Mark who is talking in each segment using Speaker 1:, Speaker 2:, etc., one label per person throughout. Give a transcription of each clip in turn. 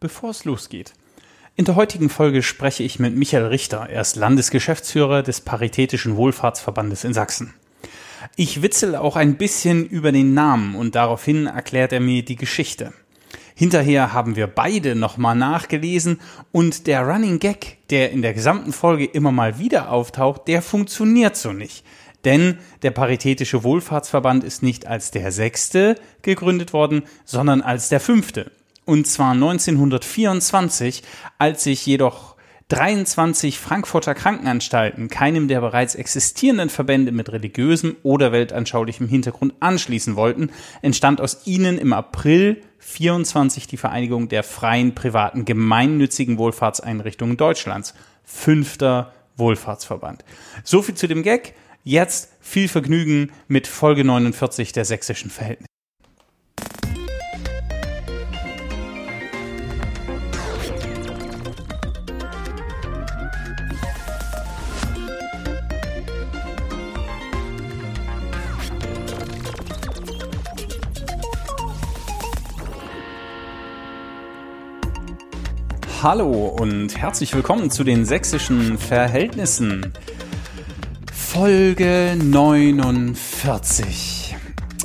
Speaker 1: bevor es losgeht. In der heutigen Folge spreche ich mit Michael Richter. Er ist Landesgeschäftsführer des Paritätischen Wohlfahrtsverbandes in Sachsen. Ich witzel auch ein bisschen über den Namen und daraufhin erklärt er mir die Geschichte. Hinterher haben wir beide nochmal nachgelesen und der Running Gag, der in der gesamten Folge immer mal wieder auftaucht, der funktioniert so nicht. Denn der Paritätische Wohlfahrtsverband ist nicht als der sechste gegründet worden, sondern als der fünfte. Und zwar 1924, als sich jedoch 23 Frankfurter Krankenanstalten keinem der bereits existierenden Verbände mit religiösem oder weltanschaulichem Hintergrund anschließen wollten, entstand aus ihnen im April 24 die Vereinigung der freien, privaten, gemeinnützigen Wohlfahrtseinrichtungen Deutschlands. Fünfter Wohlfahrtsverband. So viel zu dem Gag. Jetzt viel Vergnügen mit Folge 49 der sächsischen Verhältnisse. Hallo und herzlich willkommen zu den sächsischen Verhältnissen. Folge 49.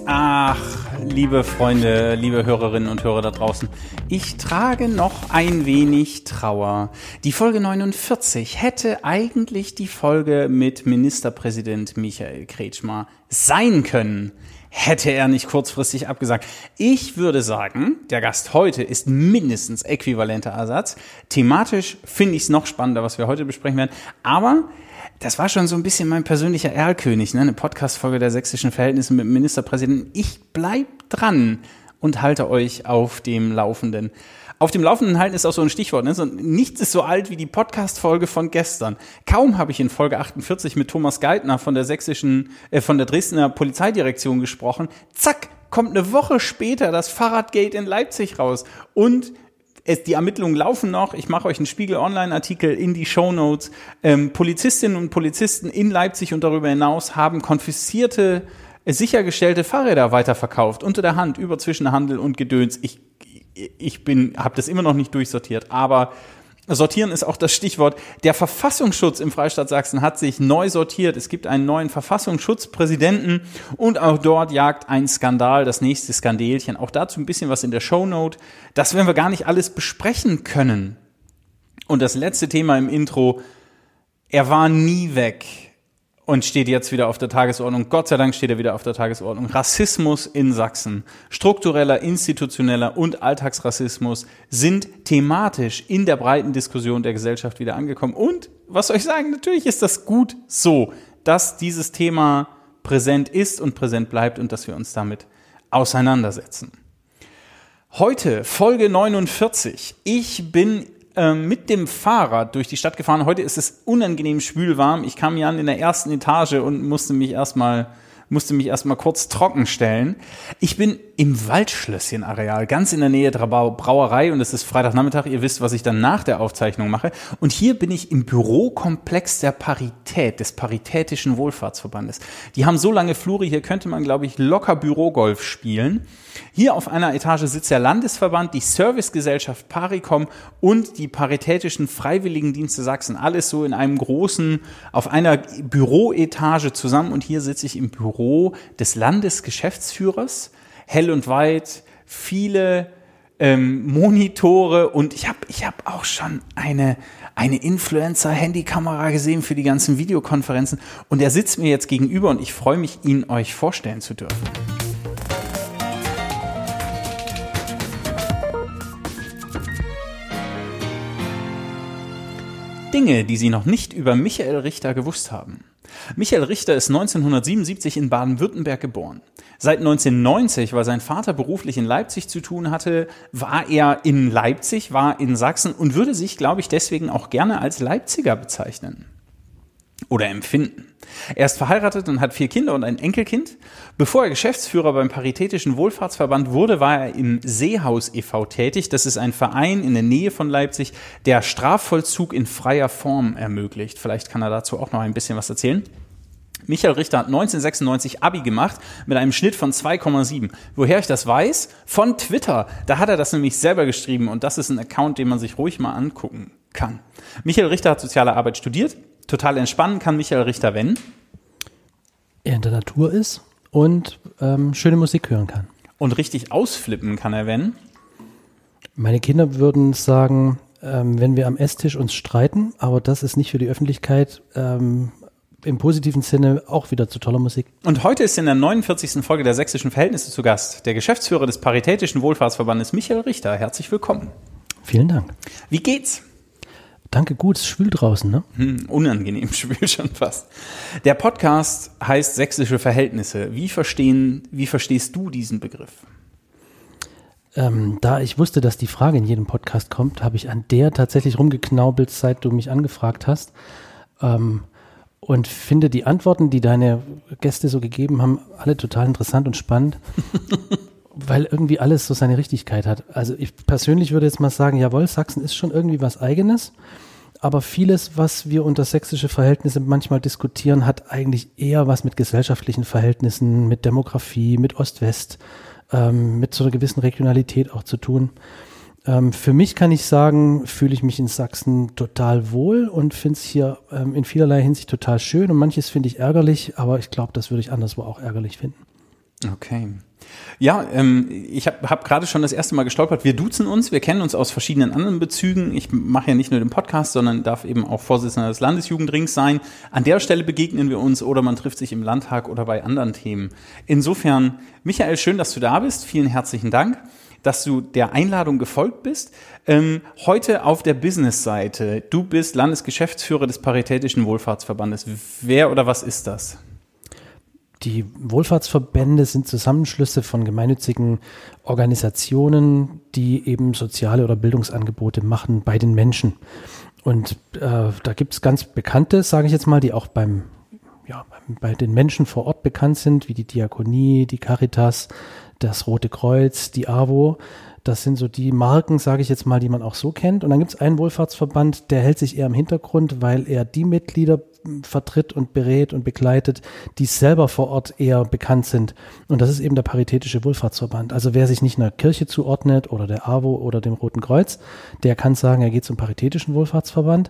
Speaker 1: Ach, liebe Freunde, liebe Hörerinnen und Hörer da draußen, ich trage noch ein wenig Trauer. Die Folge 49 hätte eigentlich die Folge mit Ministerpräsident Michael Kretschmer sein können hätte er nicht kurzfristig abgesagt. Ich würde sagen, der Gast heute ist mindestens äquivalenter Ersatz. Thematisch finde ich es noch spannender, was wir heute besprechen werden. Aber das war schon so ein bisschen mein persönlicher Erlkönig, ne? eine Podcast-Folge der sächsischen Verhältnisse mit dem Ministerpräsidenten. Ich bleib dran und halte euch auf dem Laufenden. Auf dem Laufenden halten ist auch so ein Stichwort. Ne? So, nichts ist so alt wie die Podcast-Folge von gestern. Kaum habe ich in Folge 48 mit Thomas Geithner von der sächsischen, äh, von der Dresdner Polizeidirektion gesprochen. Zack, kommt eine Woche später das Fahrradgate in Leipzig raus. Und es, die Ermittlungen laufen noch. Ich mache euch einen Spiegel Online-Artikel in die Show Notes. Ähm, Polizistinnen und Polizisten in Leipzig und darüber hinaus haben konfiszierte, sichergestellte Fahrräder weiterverkauft unter der Hand über Zwischenhandel und Gedöns. Ich ich bin, habe das immer noch nicht durchsortiert, aber Sortieren ist auch das Stichwort. Der Verfassungsschutz im Freistaat Sachsen hat sich neu sortiert. Es gibt einen neuen Verfassungsschutzpräsidenten und auch dort jagt ein Skandal, das nächste Skandelchen. Auch dazu ein bisschen was in der Shownote. Das werden wir gar nicht alles besprechen können. Und das letzte Thema im Intro. Er war nie weg und steht jetzt wieder auf der Tagesordnung. Gott sei Dank steht er wieder auf der Tagesordnung. Rassismus in Sachsen, struktureller, institutioneller und Alltagsrassismus sind thematisch in der breiten Diskussion der Gesellschaft wieder angekommen. Und was soll ich sagen? Natürlich ist das gut so, dass dieses Thema präsent ist und präsent bleibt und dass wir uns damit auseinandersetzen. Heute Folge 49. Ich bin ähm, mit dem Fahrrad durch die Stadt gefahren. Heute ist es unangenehm schwülwarm. Ich kam hier an in der ersten Etage und musste mich erstmal musste mich erstmal kurz trocken stellen. Ich bin im Waldschlösschen-Areal, ganz in der Nähe der Brauerei und es ist Freitagnachmittag. Ihr wisst, was ich dann nach der Aufzeichnung mache. Und hier bin ich im Bürokomplex der Parität, des Paritätischen Wohlfahrtsverbandes. Die haben so lange Flure, hier könnte man, glaube ich, locker Bürogolf spielen. Hier auf einer Etage sitzt der Landesverband, die Servicegesellschaft Paricom und die Paritätischen Freiwilligendienste Sachsen. Alles so in einem großen, auf einer Büroetage zusammen. Und hier sitze ich im Büro des Landesgeschäftsführers hell und weit, viele ähm, Monitore und ich habe ich hab auch schon eine, eine Influencer-Handykamera gesehen für die ganzen Videokonferenzen und er sitzt mir jetzt gegenüber und ich freue mich, ihn euch vorstellen zu dürfen. Dinge, die Sie noch nicht über Michael Richter gewusst haben. Michael Richter ist 1977 in Baden-Württemberg geboren. Seit 1990, weil sein Vater beruflich in Leipzig zu tun hatte, war er in Leipzig, war in Sachsen und würde sich, glaube ich, deswegen auch gerne als Leipziger bezeichnen oder empfinden. Er ist verheiratet und hat vier Kinder und ein Enkelkind. Bevor er Geschäftsführer beim Paritätischen Wohlfahrtsverband wurde, war er im Seehaus e.V. tätig. Das ist ein Verein in der Nähe von Leipzig, der Strafvollzug in freier Form ermöglicht. Vielleicht kann er dazu auch noch ein bisschen was erzählen. Michael Richter hat 1996 Abi gemacht mit einem Schnitt von 2,7. Woher ich das weiß? Von Twitter. Da hat er das nämlich selber geschrieben und das ist ein Account, den man sich ruhig mal angucken kann. Michael Richter hat soziale Arbeit studiert. Total entspannen kann Michael Richter, wenn
Speaker 2: er in der Natur ist und ähm, schöne Musik hören kann.
Speaker 1: Und richtig ausflippen kann er, wenn
Speaker 2: meine Kinder würden sagen, ähm, wenn wir am Esstisch uns streiten, aber das ist nicht für die Öffentlichkeit ähm, im positiven Sinne auch wieder zu toller Musik.
Speaker 1: Und heute ist in der 49. Folge der Sächsischen Verhältnisse zu Gast der Geschäftsführer des Paritätischen Wohlfahrtsverbandes Michael Richter. Herzlich willkommen.
Speaker 2: Vielen Dank.
Speaker 1: Wie geht's?
Speaker 2: Danke, gut, es ist schwül draußen, ne?
Speaker 1: Hm, unangenehm schwül schon fast. Der Podcast heißt Sächsische Verhältnisse. Wie verstehen, wie verstehst du diesen Begriff?
Speaker 2: Ähm, da ich wusste, dass die Frage in jedem Podcast kommt, habe ich an der tatsächlich rumgeknaubelt, seit du mich angefragt hast. Ähm, und finde die Antworten, die deine Gäste so gegeben haben, alle total interessant und spannend, weil irgendwie alles so seine Richtigkeit hat. Also ich persönlich würde jetzt mal sagen, jawohl, Sachsen ist schon irgendwie was eigenes, aber vieles, was wir unter sächsische Verhältnisse manchmal diskutieren, hat eigentlich eher was mit gesellschaftlichen Verhältnissen, mit Demografie, mit Ost-West, ähm, mit so einer gewissen Regionalität auch zu tun. Ähm, für mich kann ich sagen, fühle ich mich in Sachsen total wohl und finde es hier ähm, in vielerlei Hinsicht total schön und manches finde ich ärgerlich, aber ich glaube, das würde ich anderswo auch ärgerlich finden.
Speaker 1: Okay. Ja, ähm, ich habe hab gerade schon das erste Mal gestolpert. Wir duzen uns, wir kennen uns aus verschiedenen anderen Bezügen. Ich mache ja nicht nur den Podcast, sondern darf eben auch Vorsitzender des Landesjugendrings sein. An der Stelle begegnen wir uns oder man trifft sich im Landtag oder bei anderen Themen. Insofern, Michael, schön, dass du da bist. Vielen herzlichen Dank dass du der Einladung gefolgt bist. Ähm, heute auf der Business-Seite. Du bist Landesgeschäftsführer des Paritätischen Wohlfahrtsverbandes. Wer oder was ist das?
Speaker 2: Die Wohlfahrtsverbände sind Zusammenschlüsse von gemeinnützigen Organisationen, die eben soziale oder Bildungsangebote machen bei den Menschen. Und äh, da gibt es ganz bekannte, sage ich jetzt mal, die auch beim ja, bei den Menschen vor Ort bekannt sind, wie die Diakonie, die Caritas, das Rote Kreuz, die AWO. Das sind so die Marken, sage ich jetzt mal, die man auch so kennt. Und dann gibt es einen Wohlfahrtsverband, der hält sich eher im Hintergrund, weil er die Mitglieder vertritt und berät und begleitet, die selber vor Ort eher bekannt sind. Und das ist eben der Paritätische Wohlfahrtsverband. Also wer sich nicht einer Kirche zuordnet oder der AWO oder dem Roten Kreuz, der kann sagen, er geht zum Paritätischen Wohlfahrtsverband.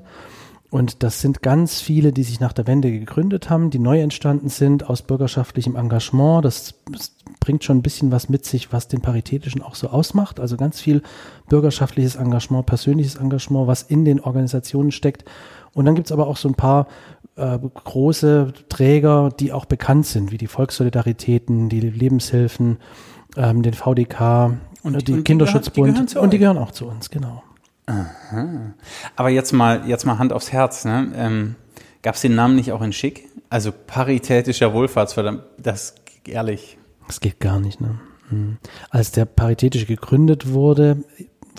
Speaker 2: Und das sind ganz viele, die sich nach der Wende gegründet haben, die neu entstanden sind aus bürgerschaftlichem Engagement. Das, bringt schon ein bisschen was mit sich, was den Paritätischen auch so ausmacht. Also ganz viel bürgerschaftliches Engagement, persönliches Engagement, was in den Organisationen steckt. Und dann gibt's aber auch so ein paar äh, große Träger, die auch bekannt sind, wie die Volkssolidaritäten, die Lebenshilfen, ähm, den VDK, und, die, und Kinderschutzbund. Die und die gehören auch zu uns, genau.
Speaker 1: Aha. Aber jetzt mal, jetzt mal Hand aufs Herz. Ne? Ähm, Gab es den Namen nicht auch in Schick? Also paritätischer Wohlfahrtsverband, das ehrlich.
Speaker 2: Das geht gar nicht. Ne? Hm. Als der paritätische gegründet wurde,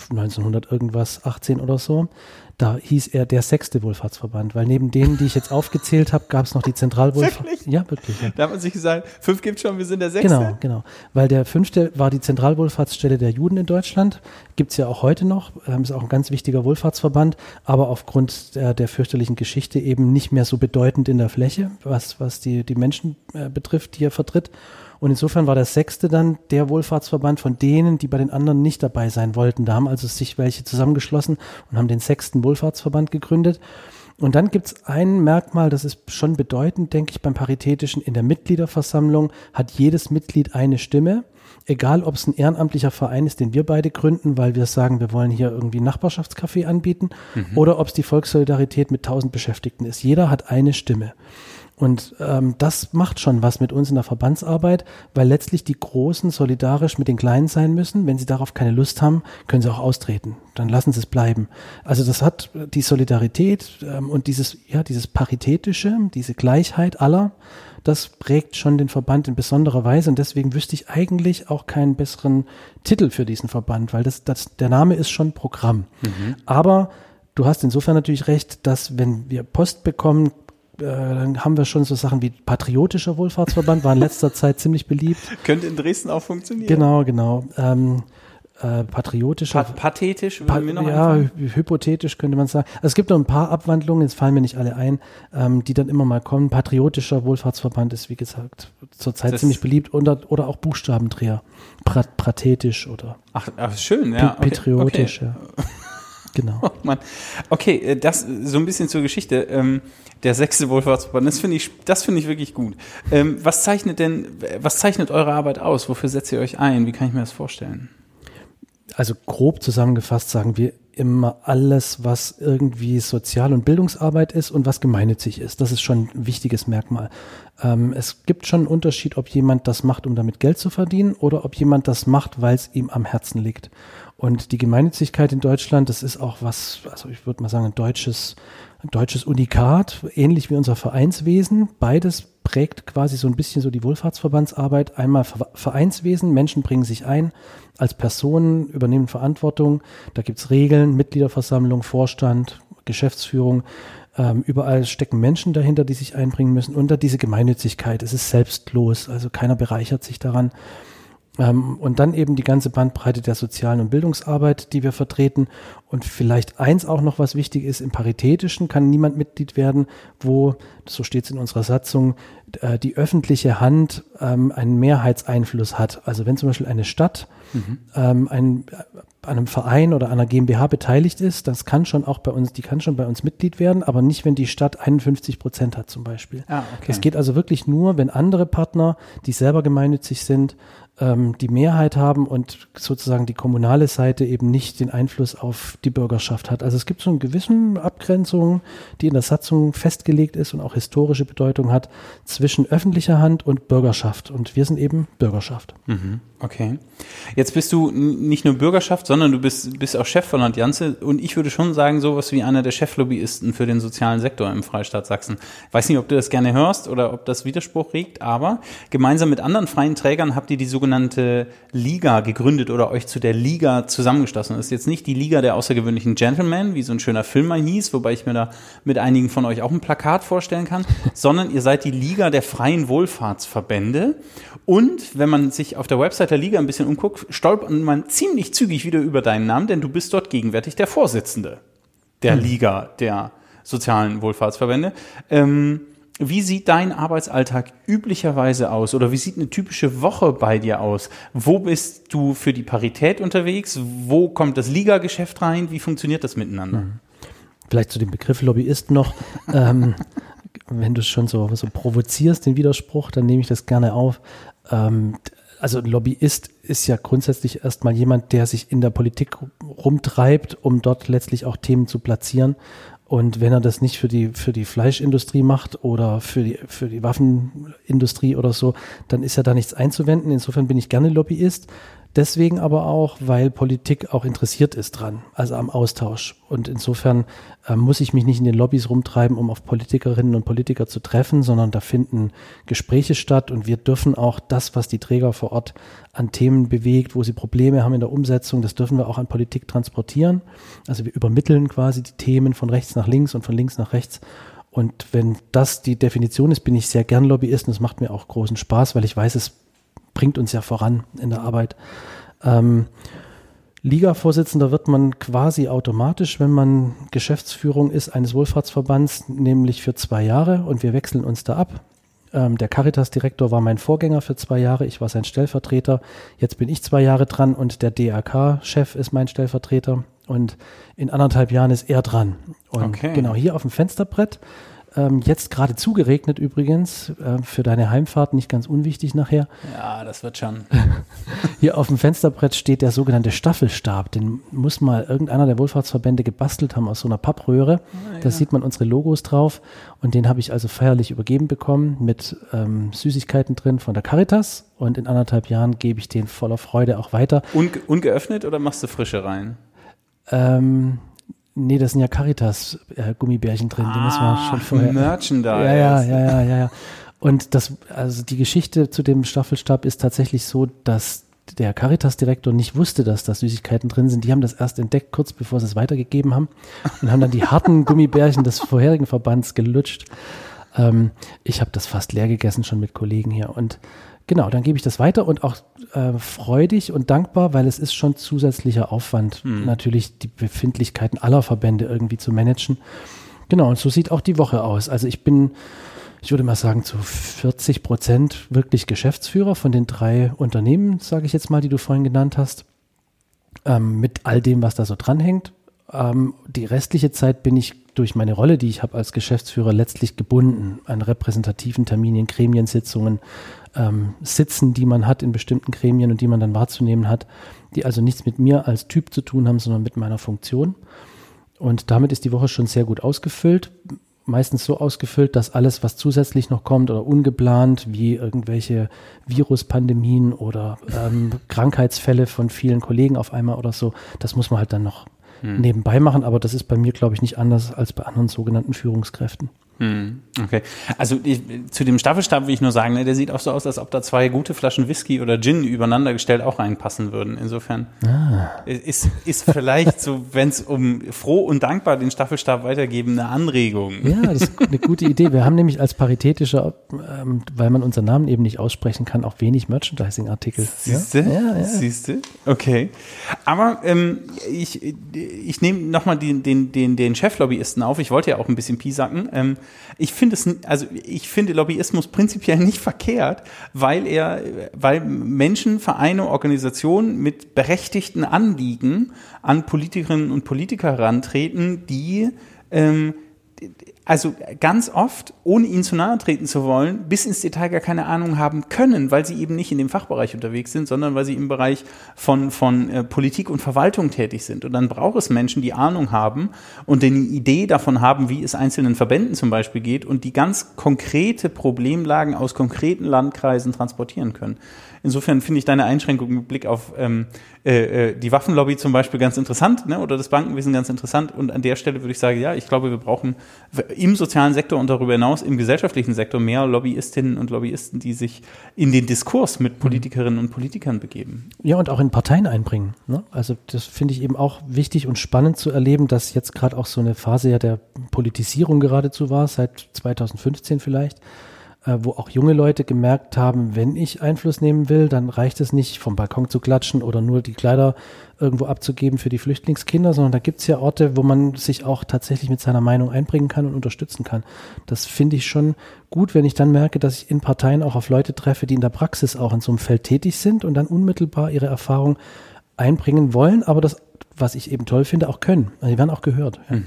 Speaker 2: 1900 irgendwas, 18 oder so, da hieß er der sechste Wohlfahrtsverband, weil neben denen, die ich jetzt aufgezählt habe, gab es noch die Zentralwohlfahrt.
Speaker 1: Wirklich? Ja, wirklich. Ja. Da hat man sich gesagt, fünf gibt schon, wir sind der sechste.
Speaker 2: Genau, genau. Weil der fünfte war die Zentralwohlfahrtsstelle der Juden in Deutschland. Gibt's ja auch heute noch. Ähm, ist auch ein ganz wichtiger Wohlfahrtsverband, aber aufgrund der, der fürchterlichen Geschichte eben nicht mehr so bedeutend in der Fläche, was, was die, die Menschen äh, betrifft, die er vertritt. Und insofern war der sechste dann der Wohlfahrtsverband von denen, die bei den anderen nicht dabei sein wollten. Da haben also sich welche zusammengeschlossen und haben den sechsten Wohlfahrtsverband gegründet. Und dann gibt's ein Merkmal, das ist schon bedeutend, denke ich, beim Paritätischen. In der Mitgliederversammlung hat jedes Mitglied eine Stimme. Egal, ob es ein ehrenamtlicher Verein ist, den wir beide gründen, weil wir sagen, wir wollen hier irgendwie Nachbarschaftscafé anbieten, mhm. oder ob es die Volkssolidarität mit tausend Beschäftigten ist. Jeder hat eine Stimme. Und ähm, das macht schon was mit uns in der Verbandsarbeit, weil letztlich die Großen solidarisch mit den Kleinen sein müssen. Wenn sie darauf keine Lust haben, können sie auch austreten. Dann lassen sie es bleiben. Also das hat die Solidarität ähm, und dieses, ja, dieses Paritätische, diese Gleichheit aller, das prägt schon den Verband in besonderer Weise. Und deswegen wüsste ich eigentlich auch keinen besseren Titel für diesen Verband, weil das, das, der Name ist schon Programm. Mhm. Aber Du hast insofern natürlich recht, dass wenn wir Post bekommen, dann haben wir schon so Sachen wie patriotischer Wohlfahrtsverband, war in letzter Zeit ziemlich beliebt.
Speaker 1: Könnte in Dresden auch funktionieren.
Speaker 2: Genau, genau. Ähm, äh, patriotischer.
Speaker 1: Pa pathetisch?
Speaker 2: Pa ja, hy hypothetisch könnte man sagen. Also es gibt noch ein paar Abwandlungen, jetzt fallen mir nicht alle ein, ähm, die dann immer mal kommen. Patriotischer Wohlfahrtsverband ist, wie gesagt, zurzeit das ziemlich beliebt oder, oder auch Buchstabendreher. Prat pathetisch oder.
Speaker 1: Ach, ach schön, ja.
Speaker 2: Okay, patriotisch, okay. ja.
Speaker 1: Genau. Oh Mann. Okay, äh, das so ein bisschen zur Geschichte. Ähm, der sechste Wohlfahrtsverband, das finde ich, das finde ich wirklich gut. Ähm, was zeichnet denn, was zeichnet eure Arbeit aus? Wofür setzt ihr euch ein? Wie kann ich mir das vorstellen?
Speaker 2: Also grob zusammengefasst sagen wir immer alles, was irgendwie Sozial- und Bildungsarbeit ist und was gemeinnützig ist. Das ist schon ein wichtiges Merkmal. Ähm, es gibt schon einen Unterschied, ob jemand das macht, um damit Geld zu verdienen oder ob jemand das macht, weil es ihm am Herzen liegt. Und die Gemeinnützigkeit in Deutschland, das ist auch was, also ich würde mal sagen, ein deutsches, ein deutsches Unikat, ähnlich wie unser Vereinswesen. Beides prägt quasi so ein bisschen so die Wohlfahrtsverbandsarbeit. Einmal Vereinswesen, Menschen bringen sich ein, als Personen übernehmen Verantwortung. Da gibt's Regeln, Mitgliederversammlung, Vorstand, Geschäftsführung. Ähm, überall stecken Menschen dahinter, die sich einbringen müssen. Und da diese Gemeinnützigkeit, es ist selbstlos, also keiner bereichert sich daran. Ähm, und dann eben die ganze Bandbreite der sozialen und Bildungsarbeit, die wir vertreten. Und vielleicht eins auch noch, was wichtig ist, im Paritätischen kann niemand Mitglied werden, wo, so steht es in unserer Satzung, äh, die öffentliche Hand ähm, einen Mehrheitseinfluss hat. Also wenn zum Beispiel eine Stadt mhm. ähm, ein, an einem Verein oder einer GmbH beteiligt ist, das kann schon auch bei uns, die kann schon bei uns Mitglied werden, aber nicht, wenn die Stadt 51 Prozent hat zum Beispiel. Ah, okay. Das geht also wirklich nur, wenn andere Partner, die selber gemeinnützig sind, ähm, die Mehrheit haben und sozusagen die kommunale Seite eben nicht den Einfluss auf die Bürgerschaft hat. Also es gibt so eine gewisse Abgrenzung, die in der Satzung festgelegt ist und auch historische Bedeutung hat zwischen öffentlicher Hand und Bürgerschaft. Und wir sind eben Bürgerschaft.
Speaker 1: Mhm. Okay. Jetzt bist du nicht nur Bürgerschaft, sondern du bist, bist auch Chef von Allianze und ich würde schon sagen, sowas wie einer der Cheflobbyisten für den sozialen Sektor im Freistaat Sachsen. Ich weiß nicht, ob du das gerne hörst oder ob das Widerspruch regt, aber gemeinsam mit anderen freien Trägern habt ihr die sogenannte Liga gegründet oder euch zu der Liga zusammengeschlossen. Das ist jetzt nicht die Liga der außergewöhnlichen Gentlemen, wie so ein schöner Film mal hieß, wobei ich mir da mit einigen von euch auch ein Plakat vorstellen kann, sondern ihr seid die Liga der freien Wohlfahrtsverbände und wenn man sich auf der Website der Liga ein bisschen umguckt, stolpert man ziemlich zügig wieder über deinen Namen, denn du bist dort gegenwärtig der Vorsitzende der hm. Liga der sozialen Wohlfahrtsverbände. Ähm, wie sieht dein Arbeitsalltag üblicherweise aus oder wie sieht eine typische Woche bei dir aus? Wo bist du für die Parität unterwegs? Wo kommt das Liga-Geschäft rein? Wie funktioniert das miteinander? Hm.
Speaker 2: Vielleicht zu dem Begriff Lobbyist noch. ähm, wenn du schon so, so provozierst, den Widerspruch, dann nehme ich das gerne auf. Ähm, also ein Lobbyist ist ja grundsätzlich erstmal jemand, der sich in der Politik rumtreibt, um dort letztlich auch Themen zu platzieren. Und wenn er das nicht für die, für die Fleischindustrie macht oder für die, für die Waffenindustrie oder so, dann ist ja da nichts einzuwenden. Insofern bin ich gerne Lobbyist. Deswegen aber auch, weil Politik auch interessiert ist dran, also am Austausch. Und insofern äh, muss ich mich nicht in den Lobbys rumtreiben, um auf Politikerinnen und Politiker zu treffen, sondern da finden Gespräche statt und wir dürfen auch das, was die Träger vor Ort an Themen bewegt, wo sie Probleme haben in der Umsetzung, das dürfen wir auch an Politik transportieren. Also wir übermitteln quasi die Themen von rechts nach links und von links nach rechts. Und wenn das die Definition ist, bin ich sehr gern Lobbyist und es macht mir auch großen Spaß, weil ich weiß, es bringt uns ja voran in der Arbeit. Ähm, Liga-Vorsitzender wird man quasi automatisch, wenn man Geschäftsführung ist eines Wohlfahrtsverbands, nämlich für zwei Jahre und wir wechseln uns da ab. Ähm, der Caritas-Direktor war mein Vorgänger für zwei Jahre, ich war sein Stellvertreter. Jetzt bin ich zwei Jahre dran und der DRK-Chef ist mein Stellvertreter und in anderthalb Jahren ist er dran. Und okay. genau hier auf dem Fensterbrett ähm, jetzt gerade zugeregnet übrigens, äh, für deine Heimfahrt nicht ganz unwichtig nachher.
Speaker 1: Ja, das wird schon.
Speaker 2: Hier auf dem Fensterbrett steht der sogenannte Staffelstab. Den muss mal irgendeiner der Wohlfahrtsverbände gebastelt haben aus so einer Pappröhre. Ah, ja. Da sieht man unsere Logos drauf. Und den habe ich also feierlich übergeben bekommen mit ähm, Süßigkeiten drin von der Caritas. Und in anderthalb Jahren gebe ich den voller Freude auch weiter.
Speaker 1: Unge ungeöffnet oder machst du frische rein?
Speaker 2: Ähm, Nee, das sind ja Caritas äh, drin, ah, die müssen wir schon vorher.
Speaker 1: Merchandise.
Speaker 2: Ja, ja, ja, ja, ja, ja. Und das, also die Geschichte zu dem Staffelstab ist tatsächlich so, dass der Caritas-Direktor nicht wusste, dass da Süßigkeiten drin sind. Die haben das erst entdeckt, kurz bevor sie es weitergegeben haben und haben dann die harten Gummibärchen des vorherigen Verbands gelutscht. Ähm, ich habe das fast leer gegessen schon mit Kollegen hier und Genau, dann gebe ich das weiter und auch äh, freudig und dankbar, weil es ist schon zusätzlicher Aufwand,
Speaker 1: Hm.
Speaker 2: natürlich die Befindlichkeiten aller Verbände irgendwie zu managen. Genau, und so sieht auch die Woche aus. Also ich bin, ich würde mal sagen, zu 40 Prozent wirklich Geschäftsführer von den drei Unternehmen, sage ich jetzt mal, die du vorhin genannt hast, ähm, mit all dem, was da so dranhängt. Ähm, die restliche Zeit bin ich durch meine Rolle, die ich habe als Geschäftsführer, letztlich gebunden an repräsentativen Terminen, Gremiensitzungen, ähm, Sitzen, die man hat in bestimmten Gremien und die man dann wahrzunehmen hat, die also nichts mit mir als Typ zu tun haben, sondern mit meiner Funktion. Und damit ist die Woche schon sehr gut ausgefüllt. Meistens so ausgefüllt, dass alles, was zusätzlich noch kommt oder ungeplant, wie irgendwelche Viruspandemien oder ähm, Krankheitsfälle von vielen Kollegen auf einmal oder so, das muss man halt dann noch nebenbei machen. Aber das ist bei mir, glaube ich, nicht anders als bei anderen sogenannten Führungskräften.
Speaker 1: Hm, Okay. Also ich, zu dem Staffelstab will ich nur sagen, ne, der sieht auch so aus, als ob da zwei gute Flaschen Whisky oder Gin übereinander gestellt auch reinpassen würden. Insofern ist, ist vielleicht so, wenn es um froh und dankbar den Staffelstab weitergeben, eine Anregung.
Speaker 2: Ja, das ist eine gute Idee. Wir haben nämlich als paritätischer, ähm, weil man unseren Namen eben nicht aussprechen kann, auch wenig Merchandising-Artikel.
Speaker 1: Siehste?
Speaker 2: Ja, ja.
Speaker 1: Siehste? Okay. Aber ähm, ich, ich nehme nochmal den, den, den, den Cheflobbyisten auf. Ich wollte ja auch ein bisschen piesacken. Ähm, ich finde es, also ich finde Lobbyismus prinzipiell nicht verkehrt, weil er, weil Menschen, Vereine, Organisationen mit berechtigten Anliegen an Politikerinnen und Politiker herantreten, die ähm, also ganz oft, ohne ihnen zu nahe treten zu wollen, bis ins Detail gar keine Ahnung haben können, weil sie eben nicht in dem Fachbereich unterwegs sind, sondern weil sie im Bereich von, von äh, Politik und Verwaltung tätig sind. Und dann braucht es Menschen, die Ahnung haben und eine Idee davon haben, wie es einzelnen Verbänden zum Beispiel geht und die ganz konkrete Problemlagen aus konkreten Landkreisen transportieren können. Insofern finde ich deine Einschränkung mit Blick auf ähm, äh, äh, die Waffenlobby zum Beispiel ganz interessant, ne? oder das Bankenwesen ganz interessant. Und an der Stelle würde ich sagen, ja, ich glaube, wir brauchen im sozialen Sektor und darüber hinaus im gesellschaftlichen Sektor mehr Lobbyistinnen und Lobbyisten, die sich in den Diskurs mit Politikerinnen und Politikern begeben.
Speaker 2: Ja, und auch in Parteien einbringen. Ne? Also das finde ich eben auch wichtig und spannend zu erleben, dass jetzt gerade auch so eine Phase ja der Politisierung geradezu war, seit 2015 vielleicht, wo auch junge Leute gemerkt haben, wenn ich Einfluss nehmen will, dann reicht es nicht, vom Balkon zu klatschen oder nur die Kleider irgendwo abzugeben für die Flüchtlingskinder, sondern da gibt es ja Orte, wo man sich auch tatsächlich mit seiner Meinung einbringen kann und unterstützen kann. Das finde ich schon gut, wenn ich dann merke, dass ich in Parteien auch auf Leute treffe, die in der Praxis auch in so einem Feld tätig sind und dann unmittelbar ihre Erfahrung einbringen wollen, aber das, was ich eben toll finde, auch können. Also die werden auch gehört. Ja.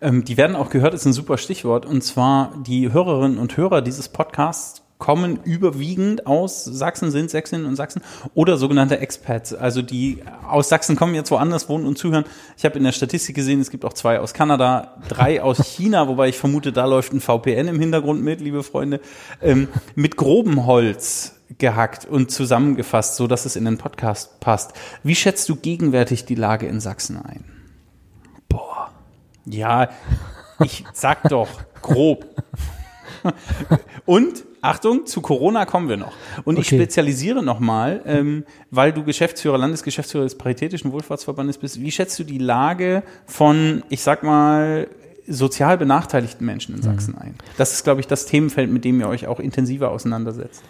Speaker 1: Ähm, die werden auch gehört, ist ein super Stichwort. Und zwar die Hörerinnen und Hörer dieses Podcasts kommen überwiegend aus Sachsen, sind Sächsinnen und Sachsen oder sogenannte Expats, also die aus Sachsen kommen, jetzt woanders wohnen und zuhören. Ich habe in der Statistik gesehen, es gibt auch zwei aus Kanada, drei aus China, wobei ich vermute, da läuft ein VPN im Hintergrund mit, liebe Freunde, ähm, mit grobem Holz gehackt und zusammengefasst, so dass es in den Podcast passt. Wie schätzt du gegenwärtig die Lage in Sachsen ein? Ja, ich sag doch grob. Und Achtung, zu Corona kommen wir noch. Und ich
Speaker 2: Okay.
Speaker 1: spezialisiere nochmal, ähm, weil du Geschäftsführer, Landesgeschäftsführer des Paritätischen Wohlfahrtsverbandes bist. Wie schätzt du die Lage von, ich sag mal, sozial benachteiligten Menschen in Sachsen ein? Das ist, glaube ich, das Themenfeld, mit dem ihr euch auch intensiver auseinandersetzt.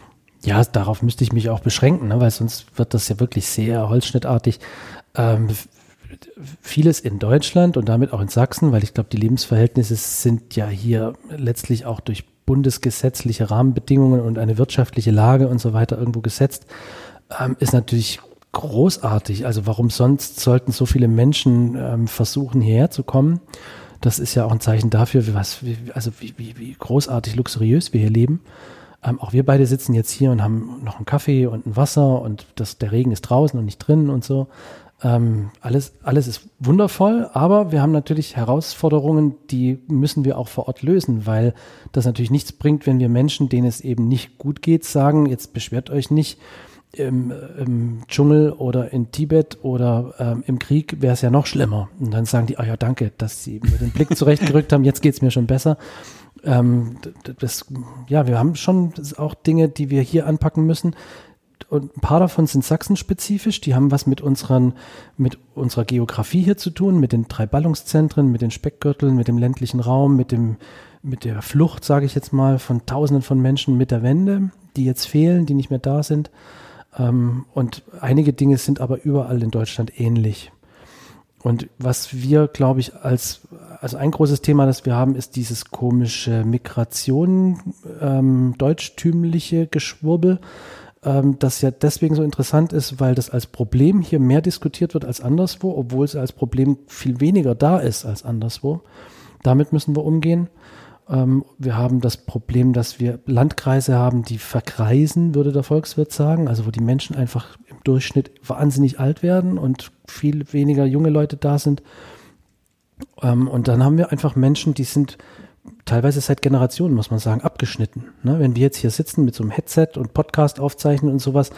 Speaker 2: Ja, darauf müsste ich mich auch beschränken, ne? weil sonst wird das ja wirklich sehr holzschnittartig. Ähm, vieles in Deutschland und damit auch in Sachsen, weil ich glaube, die Lebensverhältnisse sind ja hier letztlich auch durch bundesgesetzliche Rahmenbedingungen und eine wirtschaftliche Lage und so weiter irgendwo gesetzt, ähm, ist natürlich großartig. Also warum sonst sollten so viele Menschen ähm, versuchen, hierher zu kommen? Das ist ja auch ein Zeichen dafür, wie was, wie, also wie, wie, wie großartig luxuriös wir hier leben. Ähm, auch wir beide sitzen jetzt hier und haben noch einen Kaffee und ein Wasser und das, der Regen ist draußen und nicht drinnen und so. Ähm, alles, alles ist wundervoll, aber wir haben natürlich Herausforderungen, die müssen wir auch vor Ort lösen, weil das natürlich nichts bringt, wenn wir Menschen, denen es eben nicht gut geht, sagen, jetzt beschwert euch nicht, im, im Dschungel oder in Tibet oder ähm, im Krieg wäre es ja noch schlimmer. Und dann sagen die, ah ja, danke, dass sie mir den Blick zurechtgerückt haben, jetzt geht's mir schon besser. Ähm, das, ja, wir haben schon auch Dinge, die wir hier anpacken müssen. Und ein paar davon sind sachsenspezifisch, die haben was mit unseren, mit unserer Geografie hier zu tun, mit den drei Ballungszentren, mit den Speckgürteln, mit dem ländlichen Raum, mit dem, mit der Flucht, sage ich jetzt mal, von Tausenden von Menschen mit der Wende. die jetzt fehlen, die nicht mehr da sind. Ähm, und einige Dinge sind aber überall in Deutschland ähnlich. Und was wir, glaube ich, als, also ein großes Thema, das wir haben, ist dieses komische Migration, ähm, deutschtümliche Geschwurbel, ähm, das ja deswegen so interessant ist, weil das als Problem hier mehr diskutiert wird als anderswo, obwohl es als Problem viel weniger da ist als anderswo. Damit müssen wir umgehen. Ähm, wir haben das Problem, dass wir Landkreise haben, die verkreisen, würde der Volkswirt sagen, also wo die Menschen einfach im Durchschnitt wahnsinnig alt werden und viel weniger junge Leute da sind. Ähm, und dann haben wir einfach Menschen, die sind teilweise seit Generationen, muss man sagen, abgeschnitten. Ne? Wenn wir jetzt hier sitzen mit so einem Headset und Podcast aufzeichnen und sowas,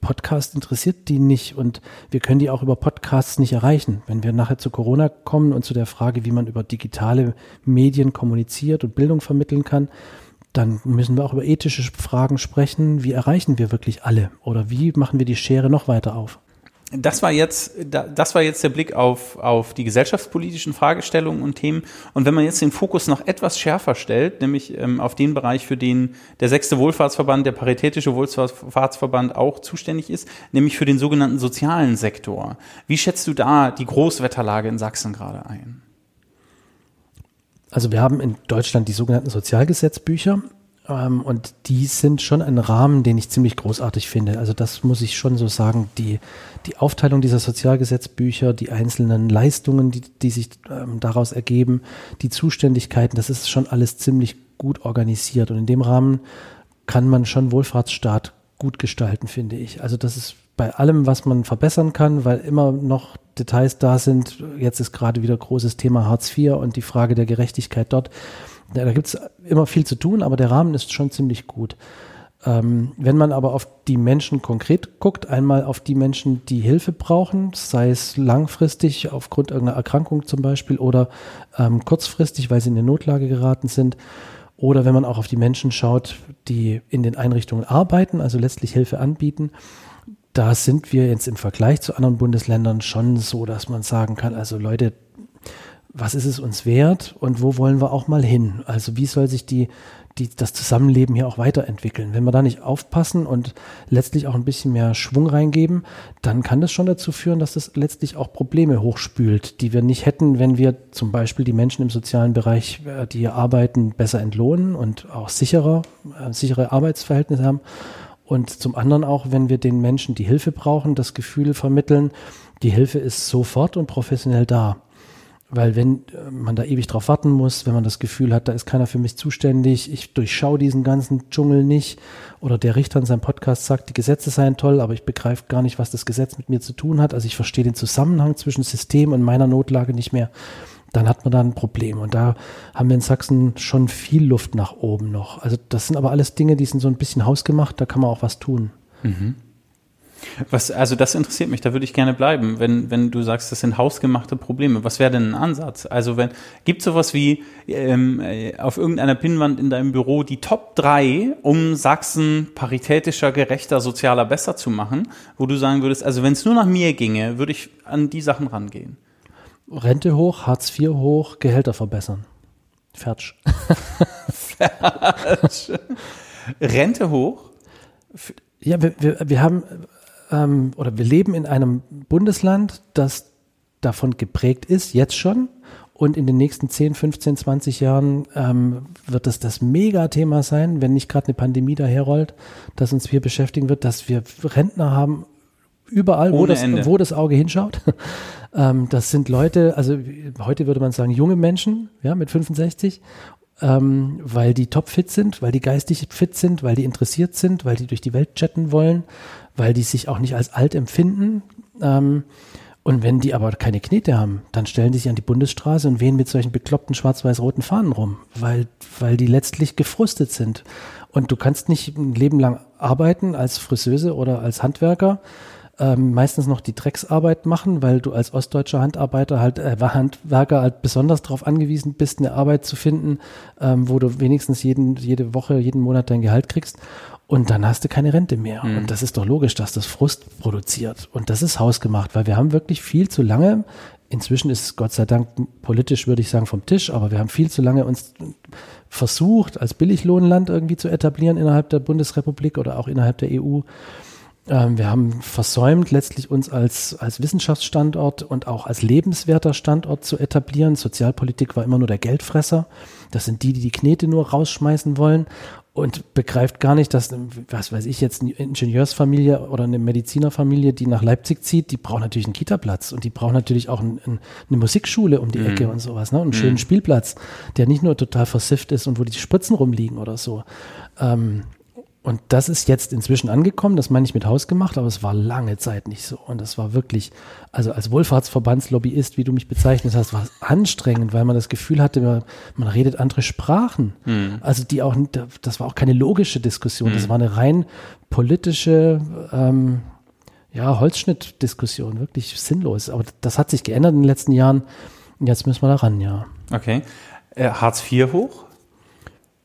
Speaker 2: Podcast interessiert die nicht und wir können die auch über Podcasts nicht erreichen. Wenn wir nachher zu Corona kommen und zu der Frage, wie man über digitale Medien kommuniziert und Bildung vermitteln kann, dann müssen wir auch über ethische Fragen sprechen. Wie erreichen wir wirklich alle? Oder wie machen wir die Schere noch weiter auf?
Speaker 1: Das war jetzt, das war jetzt der Blick auf, auf die gesellschaftspolitischen Fragestellungen und Themen. Und wenn man jetzt den Fokus noch etwas schärfer stellt, nämlich ähm, auf den Bereich, für den der sechste Wohlfahrtsverband, der Paritätische Wohlfahrtsverband auch zuständig ist, nämlich für den sogenannten sozialen Sektor. Wie schätzt du da die Großwetterlage in Sachsen gerade ein?
Speaker 2: Also wir haben in Deutschland die sogenannten Sozialgesetzbücher. Ähm, und die sind schon ein Rahmen, den ich ziemlich großartig finde. Also das muss ich schon so sagen. Die, die Aufteilung dieser Sozialgesetzbücher, die einzelnen Leistungen, die, die sich ähm, daraus ergeben, die Zuständigkeiten, das ist schon alles ziemlich gut organisiert. Und in dem Rahmen kann man schon Wohlfahrtsstaat gut gestalten, finde ich. Also das ist bei allem, was man verbessern kann, weil immer noch Details da sind. Jetzt ist gerade wieder großes Thema Hartz IV und die Frage der Gerechtigkeit dort da gibt es immer viel zu tun, aber der Rahmen ist schon ziemlich gut. Ähm, wenn man aber auf die Menschen konkret guckt, einmal auf die Menschen, die Hilfe brauchen, sei es langfristig aufgrund irgendeiner Erkrankung zum Beispiel oder ähm, kurzfristig, weil sie in eine Notlage geraten sind, oder wenn man auch auf die Menschen schaut, die in den Einrichtungen arbeiten, also letztlich Hilfe anbieten, da sind wir jetzt im Vergleich zu anderen Bundesländern schon so, dass man sagen kann, also Leute, was ist es uns wert und wo wollen wir auch mal hin? Also wie soll sich die, die, das Zusammenleben hier auch weiterentwickeln? Wenn wir da nicht aufpassen und letztlich auch ein bisschen mehr Schwung reingeben, dann kann das schon dazu führen, dass das letztlich auch Probleme hochspült, die wir nicht hätten, wenn wir zum Beispiel die Menschen im sozialen Bereich, äh, die hier arbeiten, besser entlohnen und auch sicherer, äh, sichere Arbeitsverhältnisse haben. Und zum anderen auch, wenn wir den Menschen, die Hilfe brauchen, das Gefühl vermitteln, die Hilfe ist sofort und professionell da. Weil wenn äh, man da ewig drauf warten muss, wenn man das Gefühl hat, da ist keiner für mich zuständig, ich durchschaue diesen ganzen Dschungel nicht, oder der Richter in seinem Podcast sagt, die Gesetze seien toll, aber ich begreife gar nicht, was das Gesetz mit mir zu tun hat. Also ich verstehe den Zusammenhang zwischen System und meiner Notlage nicht mehr. Dann hat man da ein Problem. Und da haben wir in Sachsen schon viel Luft nach oben noch. Also das sind aber alles Dinge, die sind so ein bisschen hausgemacht, da kann man auch was tun. Mhm.
Speaker 1: Was, also das interessiert mich, da würde ich gerne bleiben, wenn, wenn du sagst, das sind hausgemachte Probleme. Was wäre denn ein Ansatz? Also wenn, gibt sowas wie ähm, äh, auf irgendeiner Pinnwand in deinem Büro die Top 3, um Sachsen paritätischer, gerechter, sozialer besser zu machen, wo du sagen würdest, also wenn es nur nach mir ginge, würde ich an die Sachen rangehen.
Speaker 2: Rente hoch, Hartz IV hoch, Gehälter verbessern. Fertig.
Speaker 1: Fertig. Rente hoch?
Speaker 2: Ja, wir, wir, wir haben ähm, oder wir leben in einem Bundesland, das davon geprägt ist, jetzt schon. Und in den nächsten 10, 15, 20 Jahren ähm, wird es das Megathema sein, wenn nicht gerade eine Pandemie daherrollt, das uns hier beschäftigen wird, dass wir Rentner haben überall, wo das, wo das Auge hinschaut. ähm, das sind Leute, also heute würde man sagen junge Menschen, ja, mit 65 ähm, weil die topfit sind, weil die geistig fit sind, weil die interessiert sind, weil die durch die Welt chatten wollen, weil die sich auch nicht als alt empfinden. Ähm, und wenn die aber keine Knete haben, dann stellen die sich an die Bundesstraße und wehen mit solchen bekloppten schwarz-weiß-roten Fahnen rum, weil, weil die letztlich gefrustet sind. Und du kannst nicht ein Leben lang arbeiten als Friseuse oder als Handwerker ähm, meistens noch die Drecksarbeit machen, weil du als ostdeutscher Handarbeiter halt, äh, Handwerker halt besonders darauf angewiesen bist, eine Arbeit zu finden, ähm, wo du wenigstens jeden, jede Woche, jeden Monat dein Gehalt kriegst. Und dann hast du keine Rente mehr. Mhm. Und das ist doch logisch, dass das Frust produziert. Und das ist hausgemacht, weil wir haben wirklich viel zu lange Inzwischen ist es Gott sei Dank politisch, würde ich sagen, vom Tisch, aber wir haben viel zu lange uns versucht, als Billiglohnland irgendwie zu etablieren innerhalb der Bundesrepublik oder auch innerhalb der EU. Ähm, wir haben versäumt, letztlich uns als, als Wissenschaftsstandort und auch als lebenswerter Standort zu etablieren. Sozialpolitik war immer nur der Geldfresser. Das sind die, die die Knete nur rausschmeißen wollen und begreift gar nicht, dass, was weiß ich jetzt, eine Ingenieursfamilie oder eine Medizinerfamilie, die nach Leipzig zieht, die braucht natürlich einen Kita-Platz und die braucht natürlich auch ein, ein, eine Musikschule um die mhm. Ecke und sowas, ne? Und einen mhm. schönen Spielplatz, der nicht nur total versifft ist und wo die Spritzen rumliegen oder so. Ähm, und das ist jetzt inzwischen angekommen, das meine ich mit Haus gemacht, aber es war lange Zeit nicht so. Und das war wirklich, also als Wohlfahrtsverbandslobbyist, wie du mich bezeichnet hast, war es anstrengend, weil man das Gefühl hatte, man redet andere Sprachen. Hm. Also die auch, das war auch keine logische Diskussion, hm. das war eine rein politische, ähm, ja, Holzschnittdiskussion, wirklich sinnlos. Aber das hat sich geändert in den letzten Jahren. Jetzt müssen wir da ran, ja.
Speaker 1: Okay. Äh, Hartz IV hoch?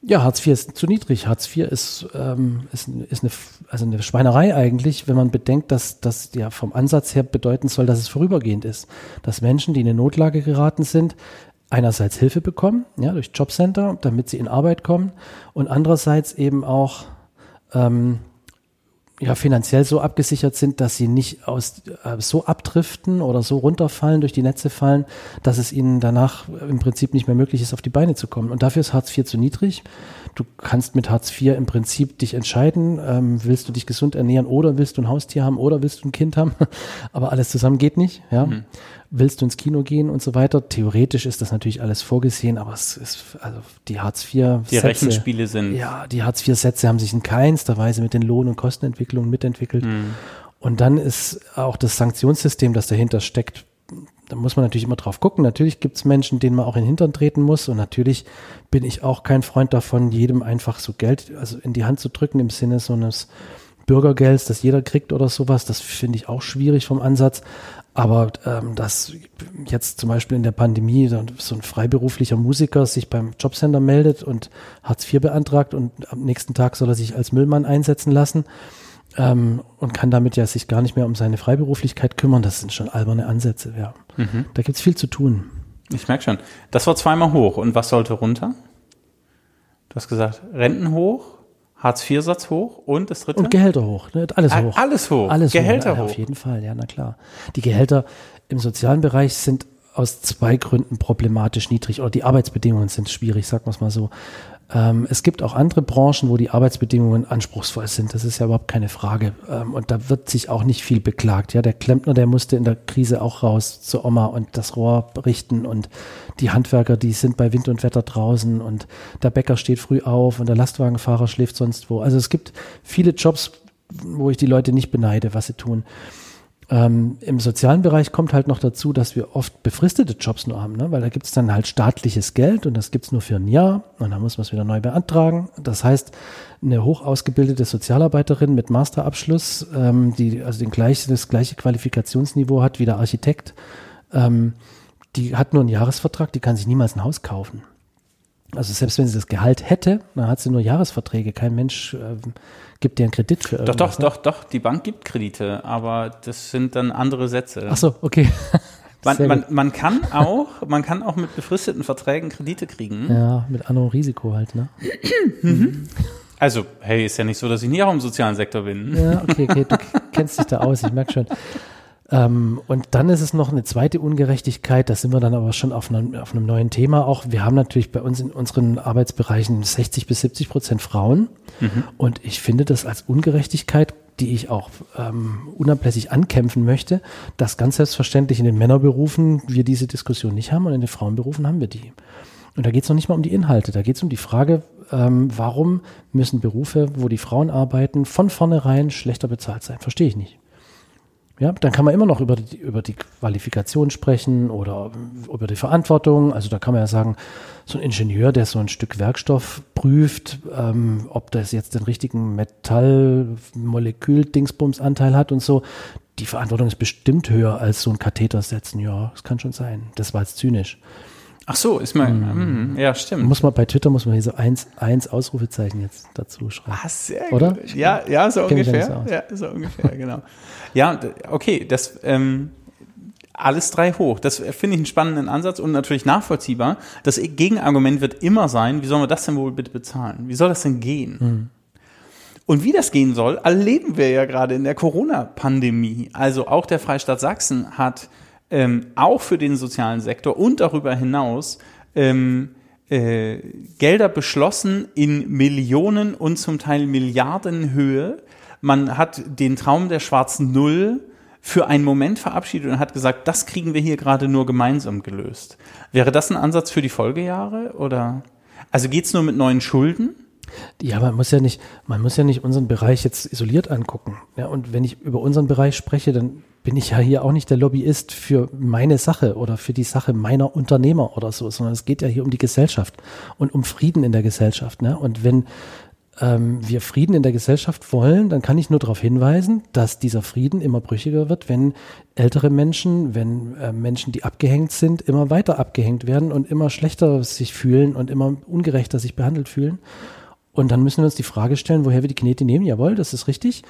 Speaker 2: Ja, Hartz IV ist zu niedrig. Hartz IV ist, ähm, ist, ist eine, also eine Schweinerei eigentlich, wenn man bedenkt, dass das ja vom Ansatz her bedeuten soll, dass es vorübergehend ist. Dass Menschen, die in eine Notlage geraten sind, einerseits Hilfe bekommen, ja, durch Jobcenter, damit sie in Arbeit kommen und andererseits eben auch ähm, ja, finanziell so abgesichert sind, dass sie nicht aus, äh, so abdriften oder so runterfallen, durch die Netze fallen, dass es ihnen danach im Prinzip nicht mehr möglich ist, auf die Beine zu kommen. Und dafür ist Hartz IV zu niedrig. Du kannst mit Hartz IV im Prinzip dich entscheiden, ähm, willst du dich gesund ernähren oder willst du ein Haustier haben oder willst du ein Kind haben. Aber alles zusammen geht nicht, ja. Mhm willst du ins Kino gehen und so weiter. Theoretisch ist das natürlich alles vorgesehen, aber es ist, also die Hartz IV
Speaker 1: Die Rechenspiele sind.
Speaker 2: Ja, die Hartz IV Sätze haben sich in keinster Weise mit den Lohn- und Kostenentwicklungen mitentwickelt. Mhm. Und dann ist auch das Sanktionssystem, das dahinter steckt, da muss man natürlich immer drauf gucken. Natürlich gibt es Menschen, denen man auch in den Hintern treten muss. Und natürlich bin ich auch kein Freund davon, jedem einfach so Geld also in die Hand zu drücken im Sinne so eines Bürgergelds, das jeder kriegt oder sowas. Das finde ich auch schwierig vom Ansatz. Aber ähm, dass jetzt zum Beispiel in der Pandemie so ein freiberuflicher Musiker sich beim Jobcenter meldet und Hartz IV beantragt und am nächsten Tag soll er sich als Müllmann einsetzen lassen ähm, und kann damit ja sich gar nicht mehr um seine Freiberuflichkeit kümmern, das sind schon alberne Ansätze. Ja. Mhm. Da gibt's viel zu tun.
Speaker 1: Ich merke schon. Das war zweimal hoch. Und was sollte runter? Du hast gesagt, Renten hoch, Hartz-IV-Satz hoch und das dritte?
Speaker 2: Und Gehälter hoch. Ne? Alles hoch.
Speaker 1: Alles hoch.
Speaker 2: Alles
Speaker 1: Gehälter
Speaker 2: hoch. hoch. Auf jeden Fall, ja, na klar. Die Gehälter im sozialen Bereich sind aus zwei Gründen problematisch niedrig oder die Arbeitsbedingungen sind schwierig, sagen wir es mal so. Ähm, es gibt auch andere Branchen, wo die Arbeitsbedingungen anspruchsvoll sind. Das ist ja überhaupt keine Frage. Ähm, und da wird sich auch nicht viel beklagt. Ja, der Klempner, der musste in der Krise auch raus zur Oma und das Rohr richten und die Handwerker, die sind bei Wind und Wetter draußen und der Bäcker steht früh auf und der Lastwagenfahrer schläft sonst wo. Also es gibt viele Jobs, wo ich die Leute nicht beneide, was sie tun. Ähm, Im sozialen Bereich kommt halt noch dazu, dass wir oft befristete Jobs nur haben, ne? weil da gibt es dann halt staatliches Geld und das gibt es nur für ein Jahr und dann muss man es wieder neu beantragen. Das heißt, eine hoch ausgebildete Sozialarbeiterin mit Masterabschluss, ähm, die also den gleich, das gleiche Qualifikationsniveau hat wie der Architekt, ähm, die hat nur einen Jahresvertrag, die kann sich niemals ein Haus kaufen. Also selbst wenn sie das Gehalt hätte, dann hat sie nur Jahresverträge. Kein Mensch äh, gibt dir einen Kredit für
Speaker 1: irgendwas. Doch, doch, ne? doch, doch. Die Bank gibt Kredite, aber das sind dann andere Sätze.
Speaker 2: Ach so, okay.
Speaker 1: Man, man, man, kann auch, man kann auch mit befristeten Verträgen Kredite kriegen.
Speaker 2: Ja, mit anderem Risiko halt, ne?
Speaker 1: mhm. Also, hey, ist ja nicht so, dass ich nie auch im sozialen Sektor bin.
Speaker 2: Ja, okay, okay, du kennst dich da aus, ich merke schon. Ähm, und dann ist es noch eine zweite Ungerechtigkeit, da sind wir dann aber schon auf einem, auf einem neuen Thema auch. Wir haben natürlich bei uns in unseren Arbeitsbereichen 60 bis 70 Prozent Frauen. Mhm. Und ich finde das als Ungerechtigkeit, die ich auch ähm, unablässig ankämpfen möchte, dass ganz selbstverständlich in den Männerberufen wir diese Diskussion nicht haben und in den Frauenberufen haben wir die. Und da geht es noch nicht mal um die Inhalte, da geht es um die Frage, ähm, warum müssen Berufe, wo die Frauen arbeiten, von vornherein schlechter bezahlt sein? Verstehe ich nicht. Ja, dann kann man immer noch über die, über die Qualifikation sprechen oder über die Verantwortung. Also da kann man ja sagen, so ein Ingenieur, der so ein Stück Werkstoff prüft, ähm, ob das jetzt den richtigen Metallmolekül-Dingsbums-Anteil hat und so, die Verantwortung ist bestimmt höher als so ein Katheter setzen. Ja, das kann schon sein. Das war jetzt zynisch.
Speaker 1: Ach so, ist mal, mhm. ja, stimmt.
Speaker 2: Muss man bei Twitter muss man hier so eins, eins Ausrufezeichen jetzt dazu schreiben.
Speaker 1: Ah, sehr
Speaker 2: Oder?
Speaker 1: Gut. Ja, ja, so ungefähr. Ja, so ungefähr, genau. Ja, okay, das, ähm, alles drei hoch. Das finde ich einen spannenden Ansatz und natürlich nachvollziehbar. Das Gegenargument wird immer sein, wie sollen wir das denn wohl bitte bezahlen? Wie soll das denn gehen? Mhm. Und wie das gehen soll, erleben wir ja gerade in der Corona-Pandemie. Also auch der Freistaat Sachsen hat ähm, auch für den sozialen Sektor und darüber hinaus ähm, äh, Gelder beschlossen in Millionen und zum Teil Milliardenhöhe. Man hat den Traum der schwarzen Null für einen Moment verabschiedet und hat gesagt, das kriegen wir hier gerade nur gemeinsam gelöst. Wäre das ein Ansatz für die Folgejahre oder? Also geht's nur mit neuen Schulden?
Speaker 2: Ja, man muss ja nicht, man muss ja nicht unseren Bereich jetzt isoliert angucken. Ja, und wenn ich über unseren Bereich spreche, dann bin ich ja hier auch nicht der Lobbyist für meine Sache oder für die Sache meiner Unternehmer oder so, sondern es geht ja hier um die Gesellschaft und um Frieden in der Gesellschaft. Ne? Und wenn ähm, wir Frieden in der Gesellschaft wollen, dann kann ich nur darauf hinweisen, dass dieser Frieden immer brüchiger wird, wenn ältere Menschen, wenn äh, Menschen, die abgehängt sind, immer weiter abgehängt werden und immer schlechter sich fühlen und immer ungerechter sich behandelt fühlen. Und dann müssen wir uns die Frage stellen, woher wir die Knete nehmen. Jawohl, das ist richtig.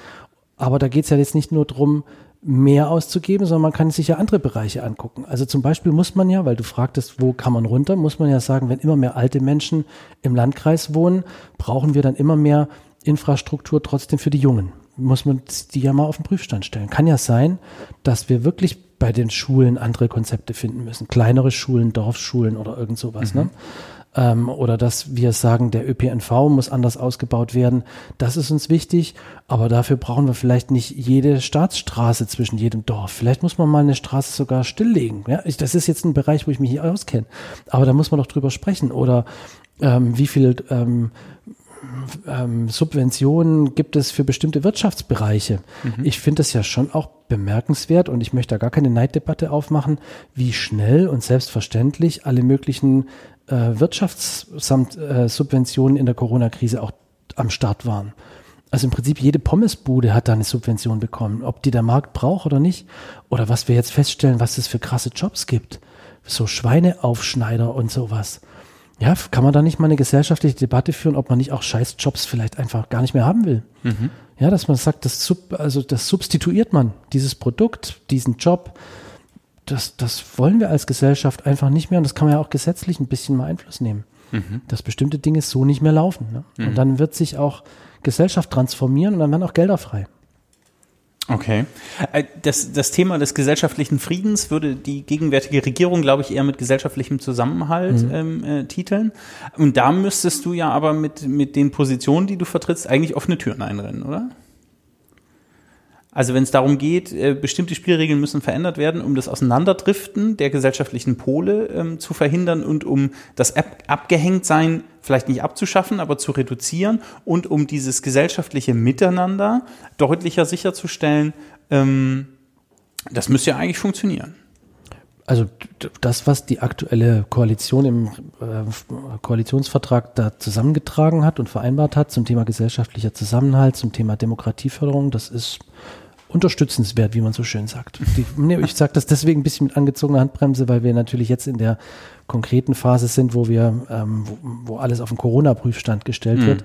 Speaker 2: Aber da geht es ja jetzt nicht nur darum, mehr auszugeben, sondern man kann sich ja andere Bereiche angucken. Also zum Beispiel muss man ja, weil du fragtest, wo kann man runter, muss man ja sagen, wenn immer mehr alte Menschen im Landkreis wohnen, brauchen wir dann immer mehr Infrastruktur trotzdem für die Jungen. Muss man die ja mal auf den Prüfstand stellen. Kann ja sein, dass wir wirklich bei den Schulen andere Konzepte finden müssen. Kleinere Schulen, Dorfschulen oder irgend sowas. Ne? Mhm. Ne? Ähm, oder dass wir sagen, der ÖPNV muss anders ausgebaut werden. Das ist uns wichtig, aber dafür brauchen wir vielleicht nicht jede Staatsstraße zwischen jedem Dorf. Vielleicht muss man mal eine Straße sogar stilllegen. Ja, ich, das ist jetzt ein Bereich, wo ich mich hier auskenne, aber da muss man doch drüber sprechen. Oder ähm, wie viel ähm, ähm, Subventionen gibt es für bestimmte Wirtschaftsbereiche. Mhm. Ich finde es ja schon auch bemerkenswert und ich möchte da gar keine Neiddebatte aufmachen, wie schnell und selbstverständlich alle möglichen äh, Wirtschaftssubventionen in der Corona-Krise auch am Start waren. Also im Prinzip jede Pommesbude hat da eine Subvention bekommen, ob die der Markt braucht oder nicht. Oder was wir jetzt feststellen, was es für krasse Jobs gibt. So Schweineaufschneider und sowas. Ja, kann man da nicht mal eine gesellschaftliche Debatte führen, ob man nicht auch Scheißjobs vielleicht einfach gar nicht mehr haben will? Mhm. Ja, dass man sagt, das, sub, also das substituiert man, dieses Produkt, diesen Job das, das wollen wir als Gesellschaft einfach nicht mehr und das kann man ja auch gesetzlich ein bisschen mal Einfluss nehmen, mhm. dass bestimmte Dinge so nicht mehr laufen. Ne? Mhm. Und dann wird sich auch Gesellschaft transformieren und dann werden auch Gelder frei.
Speaker 1: Okay. Äh, das, das Thema des gesellschaftlichen Friedens würde die gegenwärtige Regierung, glaube ich, eher mit gesellschaftlichem Zusammenhalt mhm. ähm, äh, titeln. Und da müsstest du ja aber mit, mit den Positionen, die du vertrittst, eigentlich offene Türen einrennen, oder? Also wenn es darum geht, äh, bestimmte Spielregeln müssen verändert werden, um das Auseinanderdriften der gesellschaftlichen Pole ähm, zu verhindern und um das Ab Abgehängtsein vielleicht nicht abzuschaffen, aber zu reduzieren und um dieses gesellschaftliche Miteinander deutlicher sicherzustellen, ähm, das müsste ja eigentlich funktionieren.
Speaker 2: Also das, was die aktuelle Koalition im äh, Koalitionsvertrag da zusammengetragen hat und vereinbart hat zum Thema gesellschaftlicher Zusammenhalt, zum Thema Demokratieförderung, das ist unterstützenswert, wie man so schön sagt. Die, nee, ich sage das deswegen ein bisschen mit angezogener Handbremse, weil wir natürlich jetzt in der konkreten Phase sind, wo wir, ähm, wo, wo, alles auf den Corona-Prüfstand gestellt mhm. wird.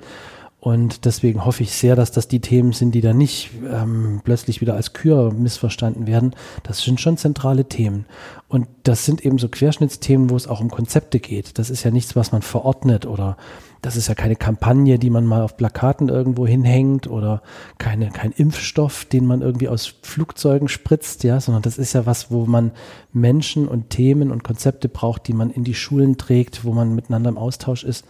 Speaker 2: Und deswegen hoffe ich sehr, dass das die Themen sind, die da nicht ähm, plötzlich wieder als Kür missverstanden werden. Das sind schon zentrale Themen. Und das sind eben so Querschnittsthemen, wo es auch um Konzepte geht. Das ist ja nichts, was man verordnet oder das ist ja keine Kampagne, die man mal auf Plakaten irgendwo hinhängt oder keine, kein Impfstoff, den man irgendwie aus Flugzeugen spritzt, ja, sondern das ist ja was, wo man Menschen und Themen und Konzepte braucht, die man in die Schulen trägt, wo man miteinander im Austausch ist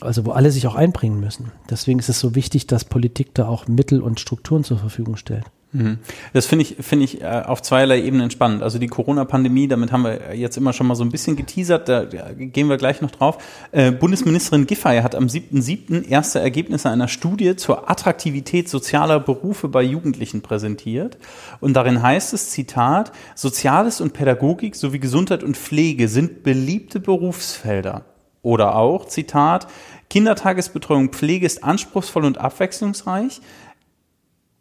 Speaker 2: also wo alle sich auch einbringen müssen. Deswegen ist es so wichtig, dass Politik da auch Mittel und Strukturen zur Verfügung stellt.
Speaker 1: Mhm. Das finde ich, finde ich äh, auf zweierlei Ebenen spannend. Also die Corona-Pandemie, damit haben wir jetzt immer schon mal so ein bisschen geteasert, da gehen wir gleich noch drauf. Äh, Bundesministerin Giffey hat am 7.7. erste Ergebnisse einer Studie zur Attraktivität sozialer Berufe bei Jugendlichen präsentiert. Und darin heißt es, Zitat, Soziales und Pädagogik sowie Gesundheit und Pflege sind beliebte Berufsfelder. Oder auch, Zitat, Kindertagesbetreuung Pflege ist anspruchsvoll und abwechslungsreich.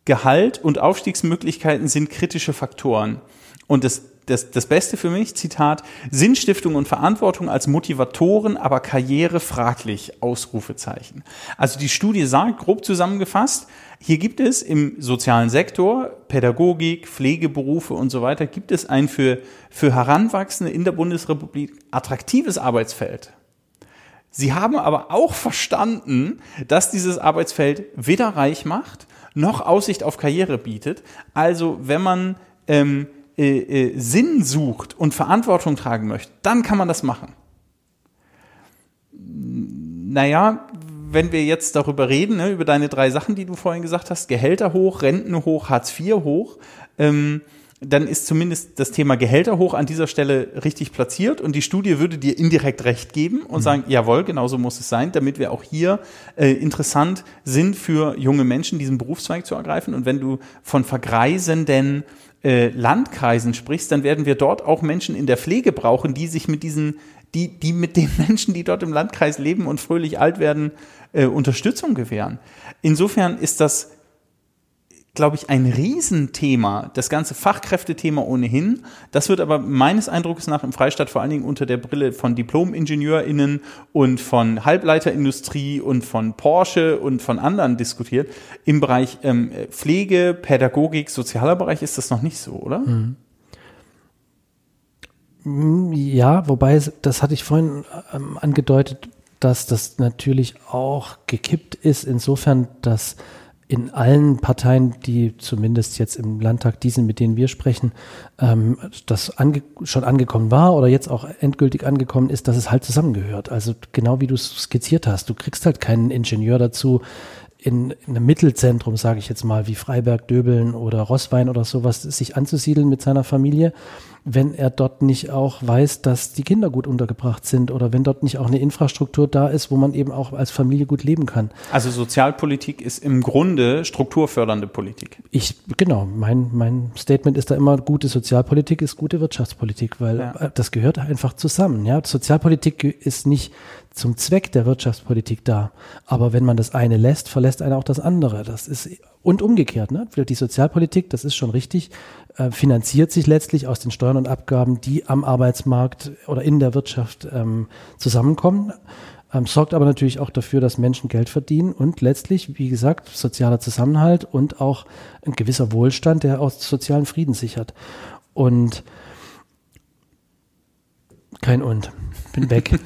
Speaker 1: Gehalt und Aufstiegsmöglichkeiten sind kritische Faktoren. Und das, das, das Beste für mich, Zitat, Sinnstiftung und Verantwortung als Motivatoren, aber Karriere fraglich, Ausrufezeichen. Also die Studie sagt, grob zusammengefasst, hier gibt es im sozialen Sektor, Pädagogik, Pflegeberufe und so weiter, gibt es ein für, für Heranwachsende in der Bundesrepublik attraktives Arbeitsfeld. Sie haben aber auch verstanden, dass dieses Arbeitsfeld weder reich macht, noch Aussicht auf Karriere bietet. Also wenn man ähm, äh, äh, Sinn sucht und Verantwortung tragen möchte, dann kann man das machen. Naja, wenn wir jetzt darüber reden, ne, über deine drei Sachen, die du vorhin gesagt hast, Gehälter hoch, Renten hoch, Hartz IV hoch, ähm, dann ist zumindest das Thema Gehälter hoch an dieser Stelle richtig platziert und die Studie würde dir indirekt recht geben und mhm. sagen, jawohl, genauso muss es sein, damit wir auch hier äh, interessant sind für junge Menschen, diesen Berufszweig zu ergreifen. Und wenn du von vergreisenden äh, Landkreisen sprichst, dann werden wir dort auch Menschen in der Pflege brauchen, die sich mit diesen, die, die mit den Menschen, die dort im Landkreis leben und fröhlich alt werden, äh, Unterstützung gewähren. Insofern ist das glaube ich, ein Riesenthema, das ganze Fachkräftethema ohnehin. Das wird aber meines Eindrucks nach im Freistaat vor allen Dingen unter der Brille von Diplom-IngenieurInnen und von Halbleiterindustrie und von Porsche und von anderen diskutiert. Im Bereich ähm, Pflege, Pädagogik, sozialer Bereich ist das noch nicht so, oder? Mhm.
Speaker 2: Ja, wobei, das hatte ich vorhin ähm, angedeutet, dass das natürlich auch gekippt ist, insofern, dass in allen Parteien, die zumindest jetzt im Landtag, diesen, mit denen wir sprechen, ähm, das ange schon angekommen war oder jetzt auch endgültig angekommen ist, dass es halt zusammengehört. Also genau wie du es skizziert hast, du kriegst halt keinen Ingenieur dazu, in, in einem Mittelzentrum, sage ich jetzt mal, wie Freiberg, Döbeln oder Rosswein oder sowas, sich anzusiedeln mit seiner Familie, wenn er dort nicht auch weiß, dass die Kinder gut untergebracht sind oder wenn dort nicht auch eine Infrastruktur da ist, wo man eben auch als Familie gut leben kann.
Speaker 1: Also Sozialpolitik ist im Grunde strukturfördernde Politik.
Speaker 2: Ich, genau, mein, mein Statement ist da immer, gute Sozialpolitik ist gute Wirtschaftspolitik, weil ja. das gehört einfach zusammen. Ja? Sozialpolitik ist nicht zum Zweck der Wirtschaftspolitik da. Aber wenn man das eine lässt, verlässt einer auch das andere. Das ist und umgekehrt. Ne? Die Sozialpolitik, das ist schon richtig, äh, finanziert sich letztlich aus den Steuern und Abgaben, die am Arbeitsmarkt oder in der Wirtschaft ähm, zusammenkommen. Ähm, sorgt aber natürlich auch dafür, dass Menschen Geld verdienen und letztlich, wie gesagt, sozialer Zusammenhalt und auch ein gewisser Wohlstand, der aus sozialen Frieden sichert. Und kein Und. Bin weg.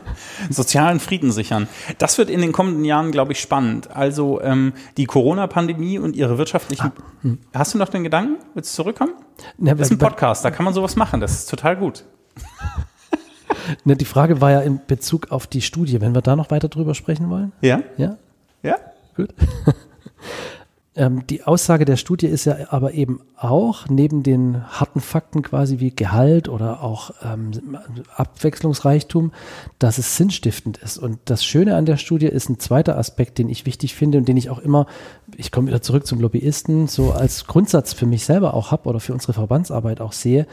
Speaker 1: Sozialen Frieden sichern. Das wird in den kommenden Jahren, glaube ich, spannend. Also ähm, die Corona-Pandemie und ihre wirtschaftlichen. Ah, hm. Hast du noch den Gedanken? Willst du zurückkommen? Na, das ist ein Podcast, da kann man sowas machen. Das ist total gut.
Speaker 2: Na, die Frage war ja in Bezug auf die Studie, wenn wir da noch weiter drüber sprechen wollen.
Speaker 1: Ja?
Speaker 2: Ja?
Speaker 1: Ja?
Speaker 2: Gut. Ähm, die Aussage der Studie ist ja aber eben auch, neben den harten Fakten quasi wie Gehalt oder auch ähm, Abwechslungsreichtum, dass es sinnstiftend ist. Und das Schöne an der Studie ist ein zweiter Aspekt, den ich wichtig finde und den ich auch immer, ich komme wieder zurück zum Lobbyisten, so als Grundsatz für mich selber auch habe oder für unsere Verbandsarbeit auch sehe,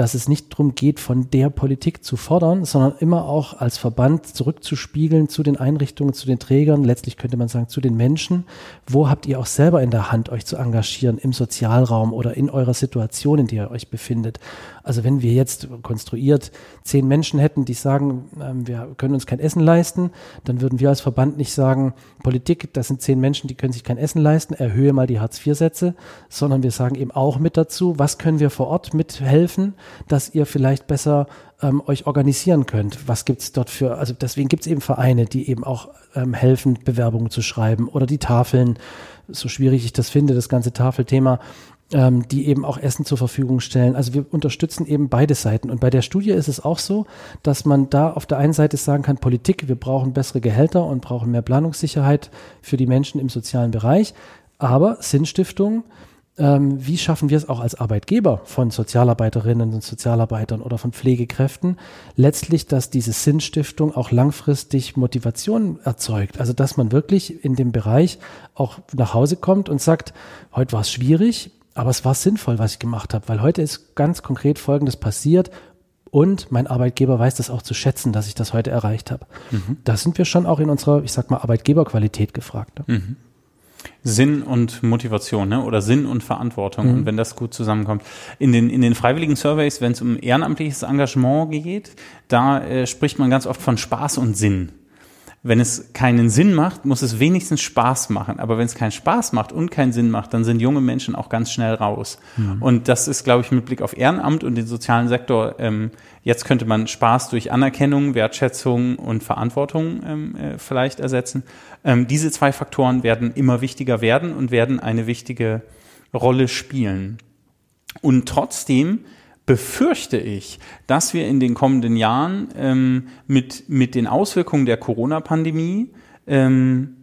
Speaker 2: dass es nicht darum geht, von der Politik zu fordern, sondern immer auch als Verband zurückzuspiegeln zu den Einrichtungen, zu den Trägern, letztlich könnte man sagen zu den Menschen. Wo habt ihr auch selber in der Hand, euch zu engagieren im Sozialraum oder in eurer Situation, in der ihr euch befindet? Also wenn wir jetzt konstruiert zehn Menschen hätten, die sagen, ähm, wir können uns kein Essen leisten, dann würden wir als Verband nicht sagen, Politik, das sind zehn Menschen, die können sich kein Essen leisten, erhöhe mal die Hartz-IV-Sätze, sondern wir sagen eben auch mit dazu, was können wir vor Ort mithelfen, dass ihr vielleicht besser ähm, euch organisieren könnt. Was gibt's dort für, also deswegen gibt's eben Vereine, die eben auch ähm, helfen, Bewerbungen zu schreiben oder die Tafeln, so schwierig ich das finde, das ganze Tafelthema, ähm, die eben auch Essen zur Verfügung stellen. Also wir unterstützen eben beide Seiten. Und bei der Studie ist es auch so, dass man da auf der einen Seite sagen kann, Politik, wir brauchen bessere Gehälter und brauchen mehr Planungssicherheit für die Menschen im sozialen Bereich. Aber Sinnstiftung, ähm, wie schaffen wir es auch als Arbeitgeber von Sozialarbeiterinnen und Sozialarbeitern oder von Pflegekräften, letztlich, dass diese Sinnstiftung auch langfristig Motivation erzeugt. Also dass man wirklich in dem Bereich auch nach Hause kommt und sagt, heute war es schwierig, aber es war sinnvoll, was ich gemacht habe, weil heute ist ganz konkret Folgendes passiert und mein Arbeitgeber weiß das auch zu schätzen, dass ich das heute erreicht habe. Mhm. Da sind wir schon auch in unserer, ich sag mal, Arbeitgeberqualität gefragt.
Speaker 1: Ne? Mhm. Sinn und Motivation, ne? Oder Sinn und Verantwortung. Mhm. Und wenn das gut zusammenkommt. In den, in den freiwilligen Surveys, wenn es um ehrenamtliches Engagement geht, da äh, spricht man ganz oft von Spaß und Sinn wenn es keinen Sinn macht, muss es wenigstens Spaß machen. Aber wenn es keinen Spaß macht und keinen Sinn macht, dann sind junge Menschen auch ganz schnell raus. Mhm. Und das ist, glaube ich, mit Blick auf Ehrenamt und den sozialen Sektor, ähm, jetzt könnte man Spaß durch Anerkennung, Wertschätzung und Verantwortung ähm, äh, vielleicht ersetzen. Ähm, diese zwei Faktoren werden immer wichtiger werden und werden eine wichtige Rolle spielen. Und trotzdem befürchte ich, dass wir in den kommenden Jahren ähm, mit, mit den Auswirkungen der Corona-Pandemie ähm,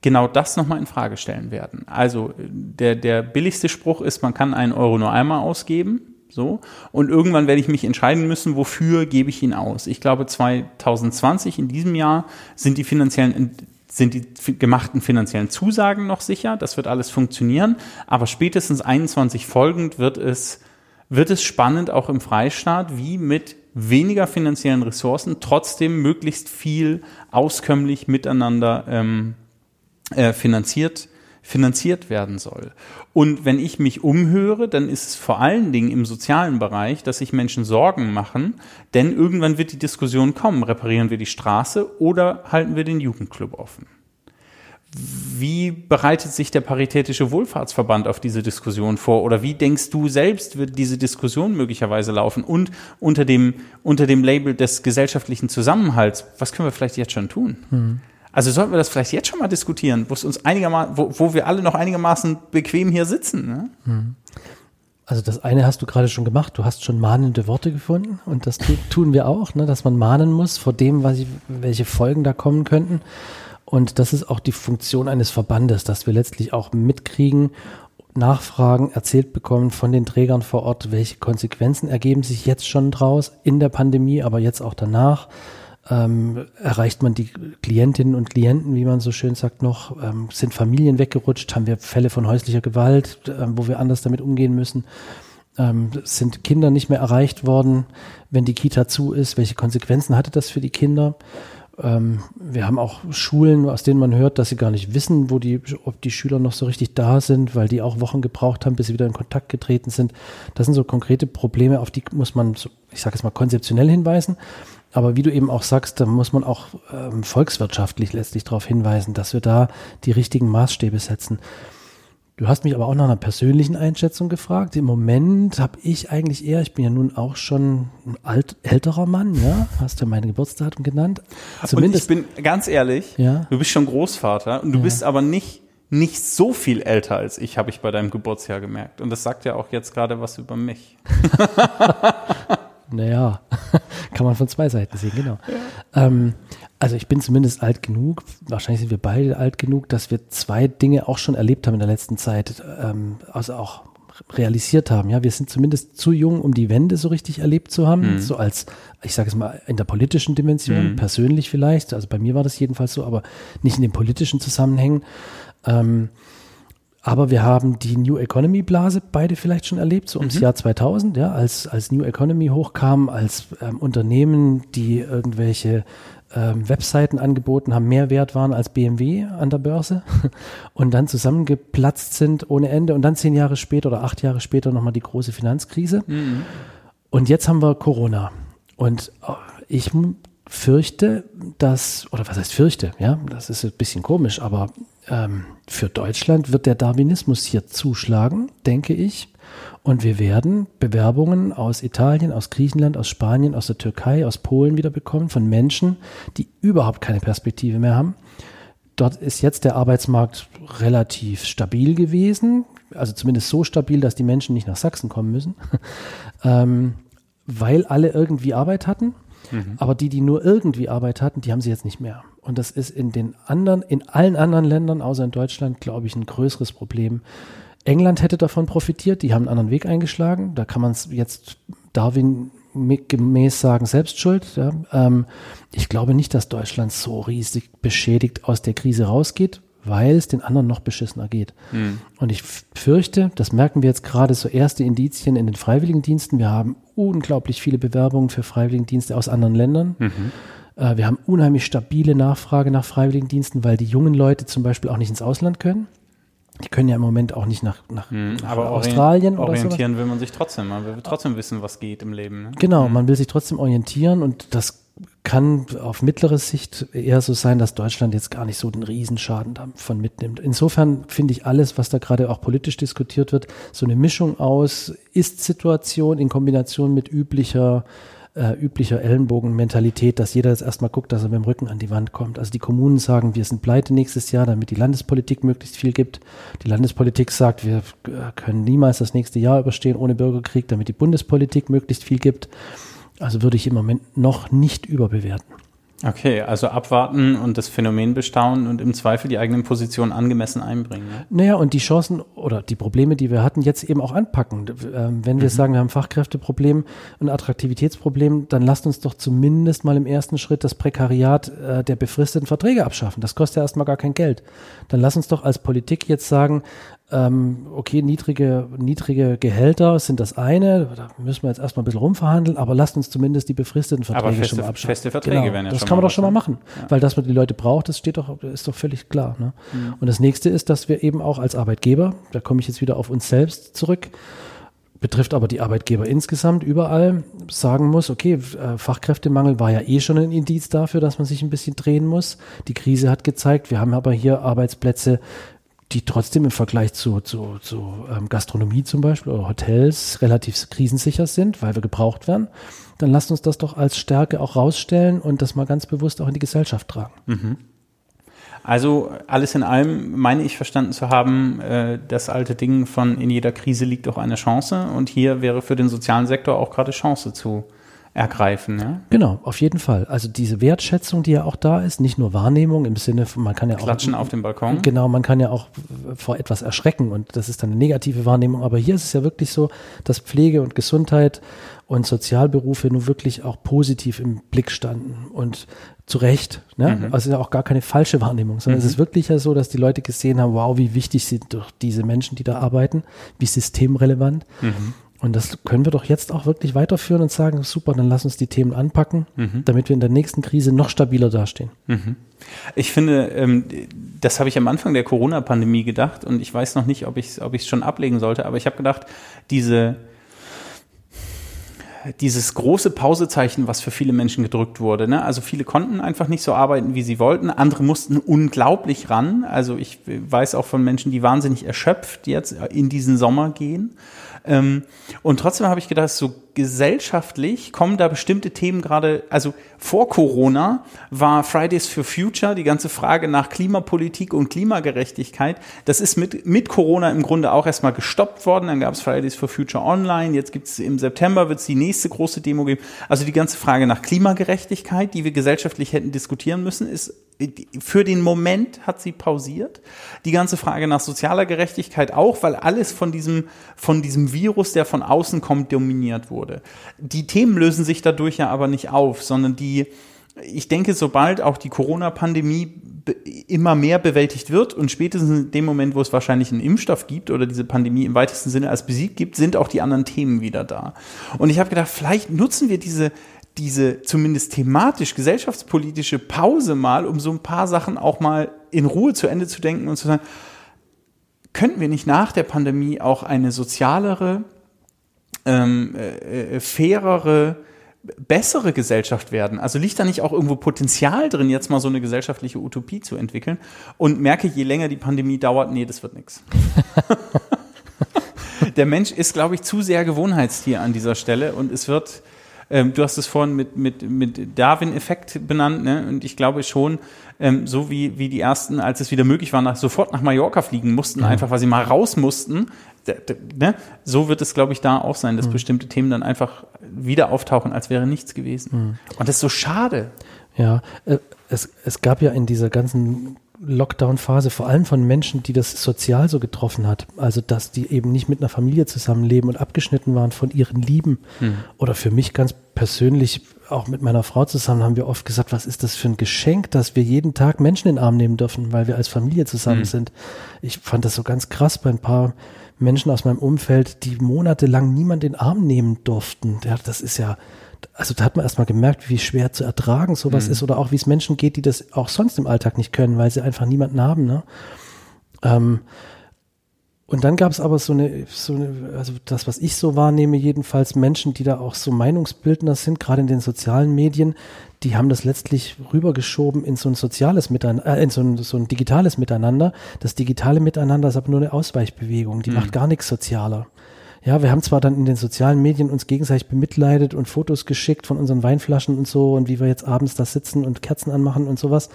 Speaker 1: genau das nochmal in Frage stellen werden. Also der, der billigste Spruch ist, man kann einen Euro nur einmal ausgeben. So. Und irgendwann werde ich mich entscheiden müssen, wofür gebe ich ihn aus. Ich glaube, 2020 in diesem Jahr sind die finanziellen sind die gemachten finanziellen Zusagen noch sicher. Das wird alles funktionieren. Aber spätestens 21 folgend wird es wird es spannend auch im Freistaat, wie mit weniger finanziellen Ressourcen trotzdem möglichst viel auskömmlich miteinander ähm, äh, finanziert finanziert werden soll. Und wenn ich mich umhöre, dann ist es vor allen Dingen im sozialen Bereich, dass sich Menschen Sorgen machen, denn irgendwann wird die Diskussion kommen, reparieren wir die Straße oder halten wir den Jugendclub offen? Wie bereitet sich der Paritätische Wohlfahrtsverband auf diese Diskussion vor? Oder wie denkst du selbst, wird diese Diskussion möglicherweise laufen? Und unter dem, unter dem Label des gesellschaftlichen Zusammenhalts, was können wir vielleicht jetzt schon tun? Mhm. Also sollten wir das vielleicht jetzt schon mal diskutieren, wo es uns einigermaßen, wo, wo wir alle noch einigermaßen bequem hier sitzen. Ne? Mhm.
Speaker 2: Also das eine hast du gerade schon gemacht, du hast schon mahnende Worte gefunden und das tun wir auch, ne, dass man mahnen muss vor dem, was ich, welche Folgen da kommen könnten. Und das ist auch die Funktion eines Verbandes, dass wir letztlich auch mitkriegen, Nachfragen erzählt bekommen von den Trägern vor Ort, welche Konsequenzen ergeben sich jetzt schon draus in der Pandemie, aber jetzt auch danach. Ähm, erreicht man die Klientinnen und Klienten, wie man so schön sagt, noch? Ähm, sind Familien weggerutscht? Haben wir Fälle von häuslicher Gewalt, äh, wo wir anders damit umgehen müssen? Ähm, sind Kinder nicht mehr erreicht worden, wenn die Kita zu ist? Welche Konsequenzen hatte das für die Kinder? Ähm, wir haben auch Schulen, aus denen man hört, dass sie gar nicht wissen, wo die, ob die Schüler noch so richtig da sind, weil die auch Wochen gebraucht haben, bis sie wieder in Kontakt getreten sind. Das sind so konkrete Probleme, auf die muss man, ich sage es mal, konzeptionell hinweisen. Aber wie du eben auch sagst, da muss man auch ähm, volkswirtschaftlich letztlich darauf hinweisen, dass wir da die richtigen Maßstäbe setzen. Du hast mich aber auch nach einer persönlichen Einschätzung gefragt. Im Moment habe ich eigentlich eher, ich bin ja nun auch schon ein alt, älterer Mann, ja, hast du mein Geburtsdatum genannt.
Speaker 1: Zumindest, und ich bin ganz ehrlich, ja? du bist schon Großvater und du ja. bist aber nicht nicht so viel älter als ich, habe ich bei deinem Geburtsjahr gemerkt. Und das sagt ja auch jetzt gerade was über mich.
Speaker 2: naja, kann man von zwei Seiten sehen, genau. Ja. Ähm, also ich bin zumindest alt genug, wahrscheinlich sind wir beide alt genug, dass wir zwei Dinge auch schon erlebt haben in der letzten Zeit, ähm, also auch realisiert haben. Ja, wir sind zumindest zu jung, um die Wende so richtig erlebt zu haben, mhm. so als, ich sage es mal, in der politischen Dimension, mhm. persönlich vielleicht. Also bei mir war das jedenfalls so, aber nicht in den politischen Zusammenhängen. Ähm, aber wir haben die New Economy Blase beide vielleicht schon erlebt, so ums mhm. Jahr 2000, ja, als, als New Economy hochkam, als ähm, Unternehmen, die irgendwelche ähm, Webseiten angeboten haben, mehr wert waren als BMW an der Börse und dann zusammengeplatzt sind ohne Ende und dann zehn Jahre später oder acht Jahre später nochmal die große Finanzkrise. Mhm. Und jetzt haben wir Corona. Und äh, ich fürchte, dass, oder was heißt fürchte, ja, das ist ein bisschen komisch, aber ähm, für Deutschland wird der Darwinismus hier zuschlagen, denke ich. Und wir werden Bewerbungen aus Italien, aus Griechenland, aus Spanien, aus der Türkei, aus Polen wieder bekommen von Menschen, die überhaupt keine Perspektive mehr haben. Dort ist jetzt der Arbeitsmarkt relativ stabil gewesen, also zumindest so stabil, dass die Menschen nicht nach Sachsen kommen müssen, ähm, weil alle irgendwie Arbeit hatten. Mhm. Aber die, die nur irgendwie Arbeit hatten, die haben sie jetzt nicht mehr. Und das ist in den anderen, in allen anderen Ländern, außer in Deutschland, glaube ich, ein größeres Problem. England hätte davon profitiert, die haben einen anderen Weg eingeschlagen. Da kann man es jetzt Darwin gemäß sagen, selbst schuld. Ja. Ähm, ich glaube nicht, dass Deutschland so riesig beschädigt aus der Krise rausgeht, weil es den anderen noch beschissener geht. Mhm. Und ich fürchte, das merken wir jetzt gerade so erste Indizien in den Freiwilligendiensten. Wir haben unglaublich viele Bewerbungen für Freiwilligendienste aus anderen Ländern. Mhm. Äh, wir haben unheimlich stabile Nachfrage nach Freiwilligendiensten, weil die jungen Leute zum Beispiel auch nicht ins Ausland können. Die können ja im Moment auch nicht nach, nach,
Speaker 1: Hm,
Speaker 2: nach
Speaker 1: aber
Speaker 2: Australien oder so.
Speaker 1: orientieren will man sich trotzdem. Man will trotzdem wissen, was geht im Leben. Ne?
Speaker 2: Genau, man will sich trotzdem orientieren und das kann auf mittlere Sicht eher so sein, dass Deutschland jetzt gar nicht so den Riesenschaden davon mitnimmt. Insofern finde ich alles, was da gerade auch politisch diskutiert wird, so eine Mischung aus Ist-Situation in Kombination mit üblicher äh, üblicher Ellenbogenmentalität, dass jeder jetzt erstmal guckt, dass er mit dem Rücken an die Wand kommt. Also die Kommunen sagen, wir sind pleite nächstes Jahr, damit die Landespolitik möglichst viel gibt. Die Landespolitik sagt, wir äh, können niemals das nächste Jahr überstehen ohne Bürgerkrieg, damit die Bundespolitik möglichst viel gibt. Also würde ich im Moment noch nicht überbewerten.
Speaker 1: Okay, also abwarten und das Phänomen bestaunen und im Zweifel die eigenen Positionen angemessen einbringen. Ne?
Speaker 2: Naja, und die Chancen oder die Probleme, die wir hatten, jetzt eben auch anpacken. Ähm, wenn wir sagen, wir haben Fachkräfteproblem, ein Attraktivitätsproblem, dann lasst uns doch zumindest mal im ersten Schritt das Prekariat äh, der befristeten Verträge abschaffen. Das kostet ja erstmal gar kein Geld. Dann lass uns doch als Politik jetzt sagen, ähm, okay, niedrige, niedrige Gehälter sind das eine, da müssen wir jetzt erstmal ein bisschen rumverhandeln, aber lasst uns zumindest die befristeten Verträge
Speaker 1: Aber feste-
Speaker 2: schon mal abschaffen.
Speaker 1: feste Verträge wären ja
Speaker 2: Das
Speaker 1: schon
Speaker 2: kann man doch schon mal machen, weil das, was die Leute braucht, das steht doch, ist doch völlig klar. Ne? Und das nächste ist, dass wir eben auch als Arbeitgeber, da komme ich jetzt wieder auf uns selbst zurück, betrifft aber die Arbeitgeber insgesamt überall, sagen muss, okay, äh, Fachkräftemangel war ja eh schon ein Indiz dafür, dass man sich ein bisschen drehen muss. Die Krise hat gezeigt, wir haben aber hier Arbeitsplätze, die trotzdem im Vergleich zu, zu, zu ähm, Gastronomie zum Beispiel oder Hotels relativ krisensicher sind, weil wir gebraucht werden. Dann lasst uns das doch als Stärke auch rausstellen und das mal ganz bewusst auch in die Gesellschaft tragen.
Speaker 1: Also alles in allem meine ich verstanden zu haben, äh, das alte Ding von in jeder Krise liegt auch eine Chance und hier wäre für den sozialen Sektor auch gerade Chance zu ergreifen. Ja?
Speaker 2: Genau, auf jeden Fall. Also diese Wertschätzung, die ja auch da ist, nicht nur Wahrnehmung im Sinne von, man kann ja auch
Speaker 1: Klatschen auf dem Balkon.
Speaker 2: Genau, man kann ja auch vor etwas erschrecken und das ist dann eine negative Wahrnehmung. Aber hier ist es ja wirklich so, dass Pflege und Gesundheit und Sozialberufe nun wirklich auch positiv im Blick standen und zu Recht. Ne? Also es ist ja auch gar keine falsche Wahrnehmung, sondern es ist wirklich ja so, dass die Leute gesehen haben, wow, wie wichtig sind doch diese Menschen, die da arbeiten, wie systemrelevant. Und das können wir doch jetzt auch wirklich weiterführen und sagen, super, dann lass uns die Themen anpacken, damit wir in der nächsten Krise noch stabiler dastehen.
Speaker 1: Ich finde, ähm, das habe ich am Anfang der Corona-Pandemie gedacht und ich weiß noch nicht, ob ich es ob ich's schon ablegen sollte, aber ich habe gedacht, diese, dieses große Pausezeichen, was für viele Menschen gedrückt wurde. Ne? Also viele konnten einfach nicht so arbeiten, wie sie wollten. Andere mussten unglaublich ran. Also ich weiß auch von Menschen, die wahnsinnig erschöpft jetzt in diesen Sommer gehen. Ähm, und trotzdem habe ich gedacht, so gesellschaftlich kommen da bestimmte Themen gerade, also vor Corona war Fridays for Future, die ganze Frage nach Klimapolitik und Klimagerechtigkeit, das ist mit, mit Corona im Grunde auch erstmal gestoppt worden. Dann gab es Fridays for Future Online, jetzt gibt es im September wird es die nächste große Demo geben. Also die ganze Frage nach Klimagerechtigkeit, die wir gesellschaftlich hätten diskutieren müssen, ist für den Moment hat sie pausiert. Die ganze Frage nach sozialer Gerechtigkeit auch, weil alles von diesem, von diesem Virus, der von außen kommt, dominiert wurde. Die Themen lösen sich dadurch ja aber nicht auf, sondern die, ich denke, sobald auch die Corona-Pandemie immer mehr bewältigt wird und spätestens in dem Moment, wo es wahrscheinlich einen Impfstoff gibt oder diese Pandemie im weitesten Sinne als besiegt gibt, sind auch die anderen Themen wieder da. Und ich habe gedacht, vielleicht nutzen wir diese diese zumindest thematisch gesellschaftspolitische Pause mal, um so ein paar Sachen auch mal in Ruhe zu Ende zu denken und zu sagen, könnten wir nicht nach der Pandemie auch eine sozialere, ähm, äh, äh, fairere, bessere Gesellschaft werden? Also liegt da nicht auch irgendwo Potenzial drin, jetzt mal so eine gesellschaftliche Utopie zu entwickeln? Und merke, je länger die Pandemie dauert, nee, das wird nichts. Der Mensch ist, glaube ich, zu sehr Gewohnheitstier an dieser Stelle und es wird, ähm, du hast es vorhin mit, mit, mit Darwin-Effekt benannt, ne? und ich glaube schon, ähm, so wie, wie die ersten, als es wieder möglich war, nach, sofort nach Mallorca fliegen mussten, einfach weil sie mal raus mussten, ne? so wird es, glaube ich, da auch sein, dass bestimmte Themen dann einfach wieder auftauchen, als wäre nichts gewesen. Und das ist so schade.
Speaker 2: Ja, äh, es, es gab ja in dieser ganzen Lockdown-Phase vor allem von Menschen, die das sozial so getroffen hat. Also, dass die eben nicht mit einer Familie zusammenleben und abgeschnitten waren von ihren Lieben. Oder für mich ganz persönlich, auch mit meiner Frau zusammen, haben wir oft gesagt, was ist das für ein Geschenk, dass wir jeden Tag Menschen in den Arm nehmen dürfen, weil wir als Familie zusammen sind. Ich fand das so ganz krass bei ein paar Menschen aus meinem Umfeld, die monatelang niemand in den Arm nehmen durften. Ja, das ist ja, also da hat man erstmal gemerkt, wie schwer zu ertragen sowas ist oder auch wie es Menschen geht, die das auch sonst im Alltag nicht können, weil sie einfach niemanden haben. Ne? Ähm, Und dann gab es aber so eine, so eine, also das, was ich so wahrnehme, jedenfalls Menschen, die da auch so Meinungsbildner sind, gerade in den sozialen Medien, die haben das letztlich rübergeschoben in so ein soziales Miteinander, äh, in so ein, so ein digitales Miteinander. Das digitale Miteinander ist aber nur eine Ausweichbewegung, die
Speaker 1: Mhm.
Speaker 2: macht gar nichts sozialer. Ja, wir haben zwar dann in den sozialen Medien uns gegenseitig bemitleidet und Fotos geschickt von unseren Weinflaschen und so und wie wir jetzt abends da sitzen und Kerzen anmachen und sowas.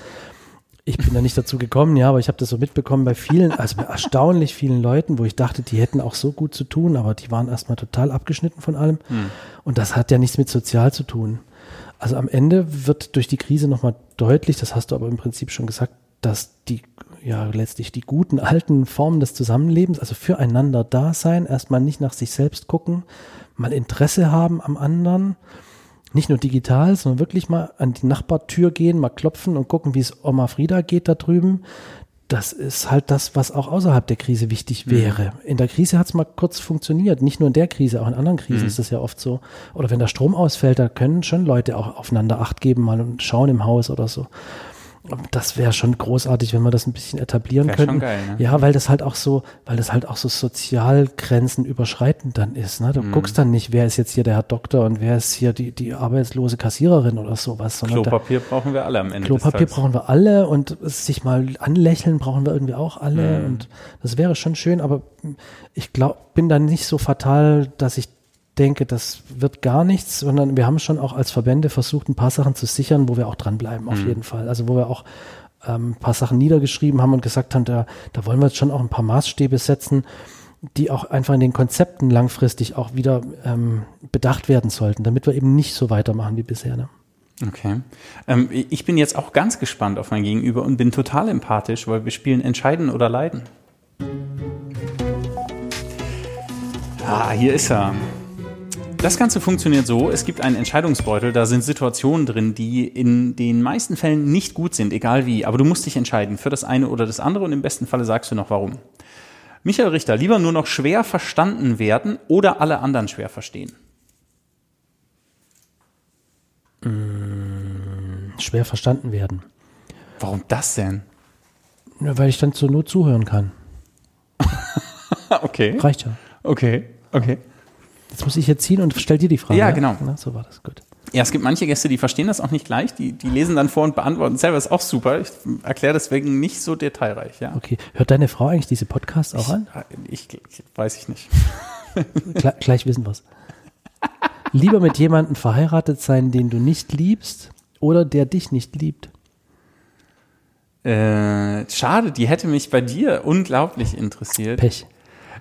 Speaker 2: Ich bin da nicht dazu gekommen, ja, aber ich habe das so mitbekommen bei vielen, also bei erstaunlich vielen Leuten, wo ich dachte, die hätten auch so gut zu tun, aber die waren erstmal total abgeschnitten von allem. Und das hat ja nichts mit sozial zu tun. Also am Ende wird durch die Krise nochmal deutlich, das hast du aber im Prinzip schon gesagt, dass die, ja, letztlich die guten alten Formen des Zusammenlebens, also füreinander da sein, erstmal nicht nach sich selbst gucken, mal Interesse haben am anderen, nicht nur digital, sondern wirklich mal an die Nachbartür gehen, mal klopfen und gucken, wie es Oma Frieda geht da drüben. Das ist halt das, was auch außerhalb der Krise wichtig wäre. In der Krise hat es mal kurz funktioniert. Nicht nur in der Krise, auch in anderen Krisen ist das ja oft so. Oder wenn der Strom ausfällt, da können schon Leute auch aufeinander Acht geben mal und schauen im Haus oder so. Das wäre schon großartig, wenn wir das ein bisschen etablieren
Speaker 1: Wär schon
Speaker 2: könnten.
Speaker 1: geil, ne?
Speaker 2: Ja, weil das halt auch so, weil das halt auch so Sozialgrenzen überschreitend dann ist. Ne? Du
Speaker 1: Mhm.
Speaker 2: guckst dann nicht, wer ist jetzt hier der Herr Doktor und wer ist hier die, die arbeitslose Kassiererin oder sowas, sondern da,
Speaker 1: Klopapier brauchen wir alle am Ende.
Speaker 2: Klopapier brauchen wir alle und sich mal anlächeln brauchen wir irgendwie auch alle
Speaker 1: Mhm.
Speaker 2: und das wäre schon schön, aber ich glaube, bin dann nicht so fatal, dass ich denke, das wird gar nichts, sondern wir haben schon auch als Verbände versucht, ein paar Sachen zu sichern, wo wir auch dranbleiben, auf jeden Fall. Also wo wir auch ähm, ein paar Sachen niedergeschrieben haben und gesagt haben, da, da wollen wir jetzt schon auch ein paar Maßstäbe setzen, die auch einfach in den Konzepten langfristig auch wieder ähm, bedacht werden sollten, damit wir eben nicht so weitermachen wie bisher. Ne?
Speaker 1: Okay. Ähm, ich bin jetzt auch ganz gespannt auf mein Gegenüber und bin total empathisch, weil wir spielen Entscheiden oder Leiden. Ah, hier ist er. Das Ganze funktioniert so, es gibt einen Entscheidungsbeutel, da sind Situationen drin, die in den meisten Fällen nicht gut sind, egal wie, aber du musst dich entscheiden für das eine oder das andere und im besten Falle sagst du noch warum. Michael Richter, lieber nur noch schwer verstanden werden oder alle anderen schwer verstehen?
Speaker 2: Schwer verstanden werden.
Speaker 1: Warum das denn?
Speaker 2: Ja, weil ich dann zur Not zuhören kann.
Speaker 1: Okay,
Speaker 2: Reicht ja.
Speaker 1: okay, okay.
Speaker 2: Jetzt muss ich jetzt ziehen und stell dir die Frage.
Speaker 1: Ja, genau.
Speaker 2: Na, so war das gut.
Speaker 1: Ja, es gibt manche Gäste, die verstehen das auch nicht gleich, die, die lesen dann vor und beantworten selber, ist auch super. Ich erkläre deswegen nicht so detailreich, ja.
Speaker 2: Okay. Hört deine Frau eigentlich diese Podcasts auch an?
Speaker 1: Ich, ich weiß ich nicht.
Speaker 2: Gle gleich wissen wir's. Lieber mit jemandem verheiratet sein, den du nicht liebst oder der dich nicht liebt.
Speaker 1: Äh, schade, die hätte mich bei dir unglaublich interessiert.
Speaker 2: Pech.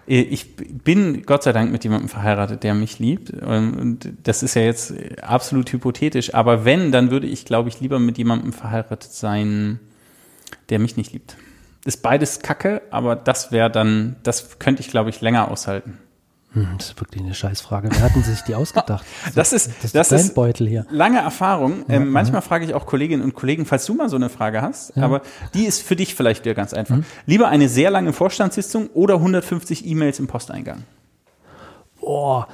Speaker 1: Ich bin Gott sei Dank mit jemandem verheiratet, der mich liebt. Und das ist ja jetzt absolut hypothetisch. Aber wenn, dann würde ich, glaube ich, lieber mit jemandem verheiratet sein, der mich nicht liebt. Ist beides Kacke, aber das wäre dann, das könnte ich, glaube ich, länger aushalten.
Speaker 2: Hm, das ist wirklich eine Scheißfrage. Wer hat denn sich die ausgedacht?
Speaker 1: Das ist,
Speaker 2: das ist
Speaker 1: das ist
Speaker 2: Beutel hier.
Speaker 1: lange Erfahrung. Ähm, manchmal frage ich auch Kolleginnen und Kollegen, falls du mal so eine Frage hast, aber die ist für dich vielleicht wieder ganz einfach. Lieber eine sehr lange Vorstandssitzung oder 150 E-Mails im Posteingang?
Speaker 2: Oh,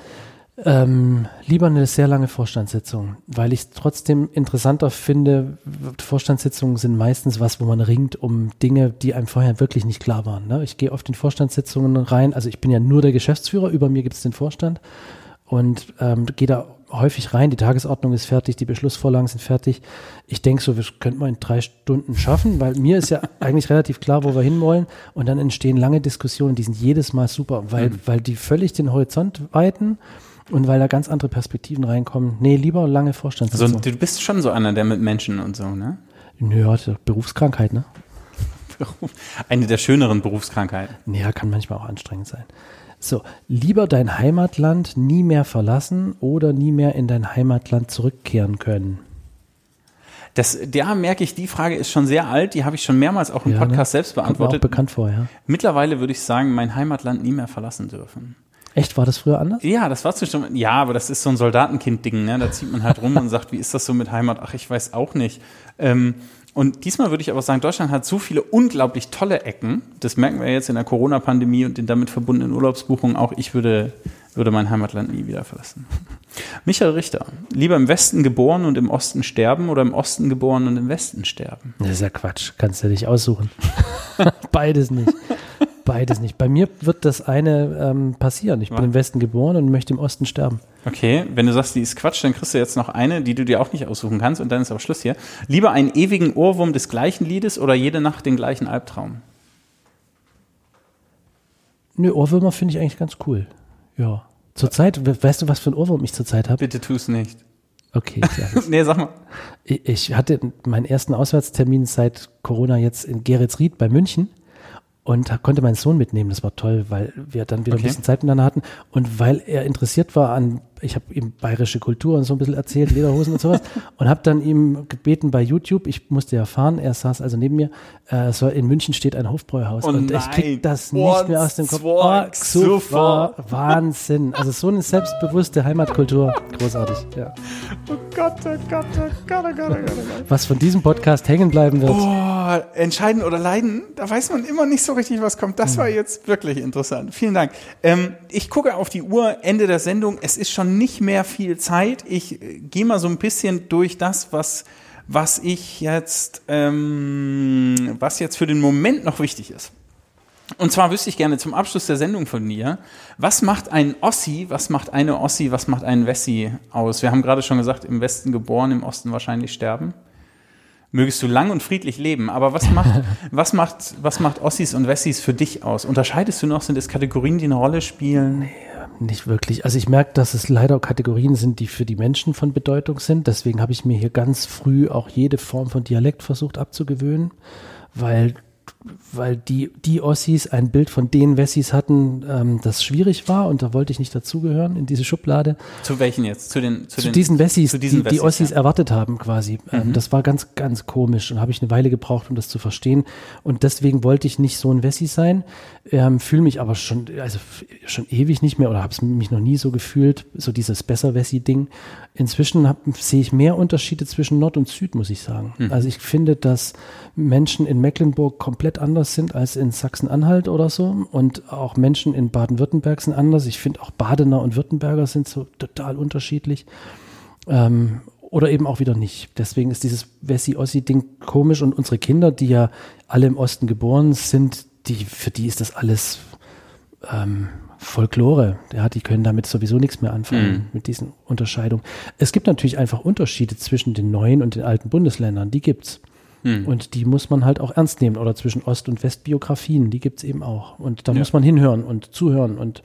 Speaker 2: ähm, lieber eine sehr lange Vorstandssitzung, weil ich es trotzdem interessanter finde. Vorstandssitzungen sind meistens was, wo man ringt um Dinge, die einem vorher wirklich nicht klar waren. Ne? Ich gehe oft in Vorstandssitzungen rein, also ich bin ja nur der Geschäftsführer, über mir gibt es den Vorstand und ähm, gehe da häufig rein. Die Tagesordnung ist fertig, die Beschlussvorlagen sind fertig. Ich denke so, das könnte man in drei Stunden schaffen, weil mir ist ja eigentlich relativ klar, wo wir hinwollen. Und dann entstehen lange Diskussionen, die sind jedes Mal super, weil, weil die völlig den Horizont weiten und weil da ganz andere Perspektiven reinkommen. Nee, lieber lange
Speaker 1: Also
Speaker 2: Vorstandssitzung.
Speaker 1: du bist schon so einer, der mit Menschen und so, ne?
Speaker 2: Nö, hatte Berufskrankheit, ne?
Speaker 1: Eine der schöneren Berufskrankheiten.
Speaker 2: Ja, kann manchmal auch anstrengend sein. So, lieber dein Heimatland nie mehr verlassen oder nie mehr in dein Heimatland zurückkehren können.
Speaker 1: Das, da merke ich, die Frage ist schon sehr alt, die habe ich schon mehrmals auch im
Speaker 2: Ja,
Speaker 1: Podcast
Speaker 2: ne?
Speaker 1: selbst
Speaker 2: Kommt mir auch
Speaker 1: beantwortet.
Speaker 2: bekannt vor, ja.
Speaker 1: Mittlerweile würde ich sagen, mein Heimatland nie mehr verlassen dürfen.
Speaker 2: Echt, war das früher anders?
Speaker 1: Ja, das war schon, ja, aber das ist so ein Soldatenkind-Ding, ne? Da zieht man halt rum und sagt, wie ist das so mit Heimat? Ach, ich weiß auch nicht. Ähm, und diesmal würde ich aber sagen, Deutschland hat so viele unglaublich tolle Ecken. Das merken wir jetzt in der Corona-Pandemie und den damit verbundenen Urlaubsbuchungen auch. Ich würde, würde mein Heimatland nie wieder verlassen. Michael Richter, lieber im Westen geboren und im Osten sterben oder im Osten geboren und im Westen sterben?
Speaker 2: Das ist ja Quatsch. Kannst du dich aussuchen. Beides nicht. Beides nicht. Bei mir wird das eine ähm, passieren. Ich
Speaker 1: Was?
Speaker 2: bin im Westen geboren und möchte im Osten sterben.
Speaker 1: Okay, wenn du sagst, die ist Quatsch, dann kriegst du jetzt noch eine, die du dir auch nicht aussuchen kannst und dann ist aber Schluss hier. Lieber einen ewigen Ohrwurm des gleichen Liedes oder jede Nacht den gleichen Albtraum?
Speaker 2: Nö, Ohrwürmer finde ich eigentlich ganz cool. Ja. Zurzeit, we- weißt du, was für ein Ohrwurm ich zurzeit habe?
Speaker 1: Bitte tu's nicht.
Speaker 2: Okay, ich es.
Speaker 1: Nee, sag mal.
Speaker 2: Ich ich hatte meinen ersten Auswärtstermin seit Corona jetzt in Geretsried bei München und konnte meinen Sohn mitnehmen. Das war toll, weil wir dann wieder
Speaker 1: Okay.
Speaker 2: ein bisschen Zeit miteinander hatten und weil er interessiert war an, ich habe ihm bayerische Kultur und so ein bisschen erzählt, Lederhosen und sowas und habe dann ihm gebeten bei YouTube, ich musste ja fahren, er saß also neben mir, äh, soll, in München steht ein Hofbräuhaus
Speaker 1: Oh
Speaker 2: und ich
Speaker 1: nein.
Speaker 2: krieg das
Speaker 1: Oh,
Speaker 2: nicht mehr aus dem Kopf.
Speaker 1: zwei,
Speaker 2: super, Wahnsinn. Also so eine selbstbewusste Heimatkultur, großartig, ja.
Speaker 1: Oh Gott, oh Gott, oh Gott, oh Gott, oh Gott, oh Gott.
Speaker 2: Was von diesem Podcast hängen bleiben wird.
Speaker 1: Oh, entscheiden oder leiden, da weiß man immer nicht so richtig, was kommt. Das war jetzt wirklich interessant. Vielen Dank. Ähm, ich gucke auf die Uhr, Ende der Sendung. Es ist schon nicht mehr viel Zeit. Ich äh, gehe mal so ein bisschen durch das, was, was ich jetzt, ähm, was jetzt für den Moment noch wichtig ist. Und zwar wüsste ich gerne zum Abschluss der Sendung von dir, was macht ein Ossi, was macht eine Ossi, was macht ein Wessi aus? Wir haben gerade schon gesagt, im Westen geboren, im Osten wahrscheinlich sterben. Mögest du lang und friedlich leben. Aber was macht, was macht, was macht Ossis und Wessis für dich aus? Unterscheidest du noch? Sind es Kategorien, die eine Rolle spielen?
Speaker 2: Nicht wirklich. Also ich merke, dass es leider Kategorien sind, die für die Menschen von Bedeutung sind. Deswegen habe ich mir hier ganz früh auch jede Form von Dialekt versucht abzugewöhnen, weil weil die, die Ossis ein Bild von den Wessis hatten, ähm, das schwierig war und da wollte ich nicht dazugehören in diese Schublade.
Speaker 1: Zu welchen jetzt? Zu den, zu,
Speaker 2: Zu
Speaker 1: den,
Speaker 2: diesen Wessis,
Speaker 1: zu diesen
Speaker 2: die, die
Speaker 1: Wessis,
Speaker 2: Ossis
Speaker 1: ja.
Speaker 2: erwartet haben quasi. Ähm, das war ganz, ganz komisch und habe ich eine Weile gebraucht, um das zu verstehen. Und deswegen wollte ich nicht so ein Wessi sein, ähm, fühle mich aber schon, also schon ewig nicht mehr oder habe es mich noch nie so gefühlt, so dieses Besser-Wessi-Ding. Inzwischen sehe ich mehr Unterschiede zwischen Nord und Süd, muss ich sagen. Also ich finde, dass Menschen in Mecklenburg komplett anders sind als in Sachsen-Anhalt oder so und auch Menschen in Baden-Württemberg sind anders. Ich finde auch Badener und Württemberger sind so total unterschiedlich. Ähm, oder eben auch wieder nicht. Deswegen ist dieses Wessi-Ossi-Ding komisch und unsere Kinder, die ja alle im Osten geboren sind, die, für die ist das alles ähm, Folklore. Ja, die können damit sowieso nichts mehr anfangen, mit diesen Unterscheidungen. Es gibt natürlich einfach Unterschiede zwischen den neuen und den alten Bundesländern, die gibt's. Und die muss man halt auch ernst nehmen. Oder zwischen Ost- und Westbiografien, die gibt's eben auch. Und da
Speaker 1: Ja.
Speaker 2: muss man hinhören und zuhören und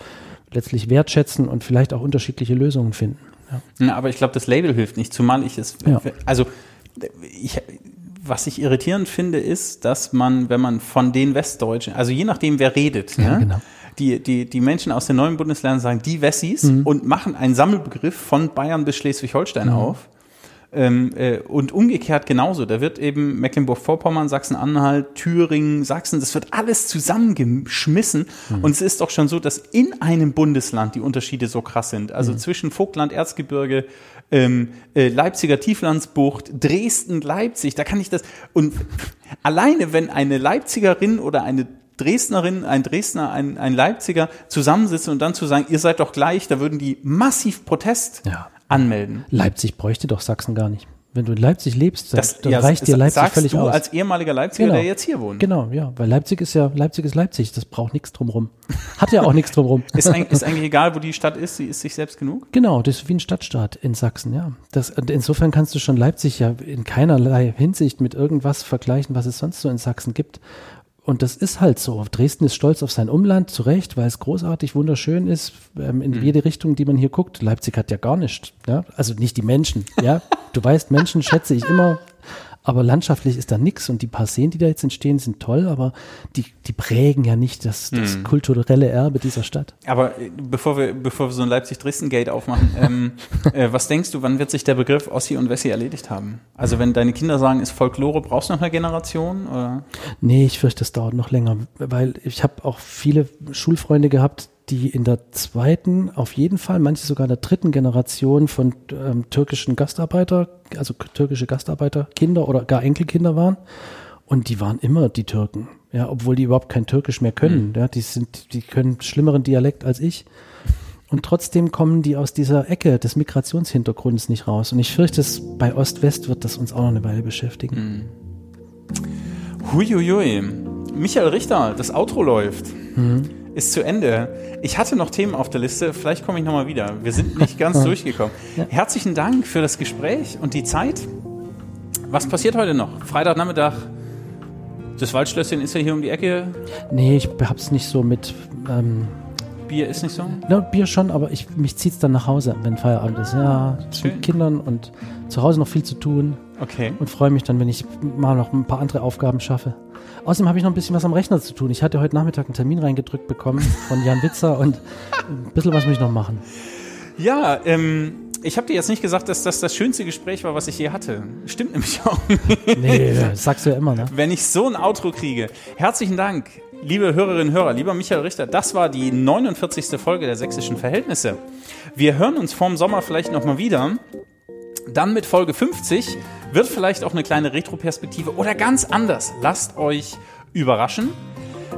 Speaker 2: letztlich wertschätzen und vielleicht auch unterschiedliche Lösungen finden. Ja.
Speaker 1: Na, aber ich glaube, das Label hilft nicht, zumal ich es,
Speaker 2: Ja.
Speaker 1: also ich, was ich irritierend finde, ist, dass man, wenn man von den Westdeutschen, also je nachdem, wer redet,
Speaker 2: Ja,
Speaker 1: ne,
Speaker 2: genau.
Speaker 1: die, die, die Menschen aus den neuen Bundesländern sagen die Wessis
Speaker 2: Mhm.
Speaker 1: und machen einen Sammelbegriff von Bayern bis Schleswig-Holstein auf. Ähm, äh, und umgekehrt genauso. Da wird eben Mecklenburg-Vorpommern, Sachsen-Anhalt, Thüringen, Sachsen, das wird alles zusammengeschmissen.
Speaker 2: Mhm.
Speaker 1: Und es ist doch schon so, dass in einem Bundesland die Unterschiede so krass sind. Also
Speaker 2: Mhm.
Speaker 1: zwischen Vogtland, Erzgebirge, ähm, äh, Leipziger Tieflandsbucht, Dresden, Leipzig, da kann ich das. Und alleine, wenn eine Leipzigerin oder eine Dresdnerin, ein Dresdner, ein, ein Leipziger zusammensitzen und dann zu sagen, ihr seid doch gleich, da würden die massiv Protest
Speaker 2: Ja.
Speaker 1: Anmelden.
Speaker 2: Leipzig bräuchte doch Sachsen gar nicht. Wenn du in Leipzig lebst, dann, dann
Speaker 1: ja,
Speaker 2: reicht dir Leipzig völlig
Speaker 1: du
Speaker 2: aus.
Speaker 1: als ehemaliger Leipziger, der jetzt hier wohnt.
Speaker 2: Genau, ja, weil Leipzig ist ja, Leipzig ist Leipzig, das braucht nichts drumrum. Hat ja auch nichts drumrum.
Speaker 1: Ist, eigentlich, ist eigentlich egal, wo die Stadt ist, sie ist sich selbst genug.
Speaker 2: Genau, das ist wie ein Stadtstaat in Sachsen, ja. Das, insofern kannst du schon Leipzig ja in keinerlei Hinsicht mit irgendwas vergleichen, was es sonst so in Sachsen gibt. Und das ist halt so. Dresden ist stolz auf sein Umland, zu Recht, weil es großartig, wunderschön ist, ähm, in jede Richtung, die man hier guckt. Leipzig hat ja gar nichts. Ja? Also nicht die Menschen, ja. Du weißt, Menschen schätze ich immer, aber landschaftlich ist da nichts und die paar Seen, die da jetzt entstehen, sind toll, aber die, die prägen ja nicht das, das kulturelle Erbe dieser Stadt.
Speaker 1: Aber äh, bevor wir, bevor wir so ein Leipzig-Dresden-Gate aufmachen, ähm, äh, was denkst du, wann wird sich der Begriff Ossi und Wessi erledigt haben? Also wenn deine Kinder sagen, ist Folklore, brauchst du noch eine Generation? Oder?
Speaker 2: Nee, ich fürchte, das dauert noch länger, weil ich habe auch viele Schulfreunde gehabt, die in der zweiten, auf jeden Fall, manche sogar in der dritten Generation von ähm, türkischen Gastarbeiter, also türkische Gastarbeiterkinder oder gar Enkelkinder waren. Und die waren immer die Türken, ja, obwohl die überhaupt kein Türkisch mehr können. Ja, die sind, die können schlimmeren Dialekt als ich. Und trotzdem kommen die aus dieser Ecke des Migrationshintergrunds nicht raus. Und ich fürchte, es bei Ost-West wird das uns auch noch eine Weile beschäftigen.
Speaker 1: Huiuiui. Michael Richter, das Outro läuft. Ist zu Ende. Ich hatte noch Themen auf der Liste, vielleicht komme ich nochmal wieder. Wir sind nicht ganz durchgekommen. Herzlichen Dank für das Gespräch und die Zeit. Was passiert heute noch? Freitagnachmittag. Das Waldschlösschen ist ja hier um die Ecke.
Speaker 2: Nee, ich hab's nicht so mit. Ähm,
Speaker 1: Bier ist nicht so.
Speaker 2: na, Bier schon, aber ich, mich zieht's dann nach Hause, wenn Feierabend ist. Ja,
Speaker 1: Schön.
Speaker 2: mit Kindern und zu Hause noch viel zu tun
Speaker 1: Okay.
Speaker 2: und freue mich dann, wenn ich mal noch ein paar andere Aufgaben schaffe. Außerdem habe ich noch ein bisschen was am Rechner zu tun. Ich hatte heute Nachmittag einen Termin reingedrückt bekommen von Jan Witzer und ein bisschen was muss ich noch machen.
Speaker 1: Ja, ähm, ich habe dir jetzt nicht gesagt, dass das das schönste Gespräch war, was ich je hatte. Stimmt nämlich auch.
Speaker 2: Nee, das sagst du ja immer, ne?
Speaker 1: Wenn ich so ein Outro kriege. Herzlichen Dank, liebe Hörerinnen und Hörer, lieber Michael Richter. Das war die 49. Folge der sächsischen Verhältnisse. Wir hören uns vorm Sommer vielleicht nochmal wieder. Dann mit Folge 50 wird vielleicht auch eine kleine Retroperspektive oder ganz anders. Lasst euch überraschen.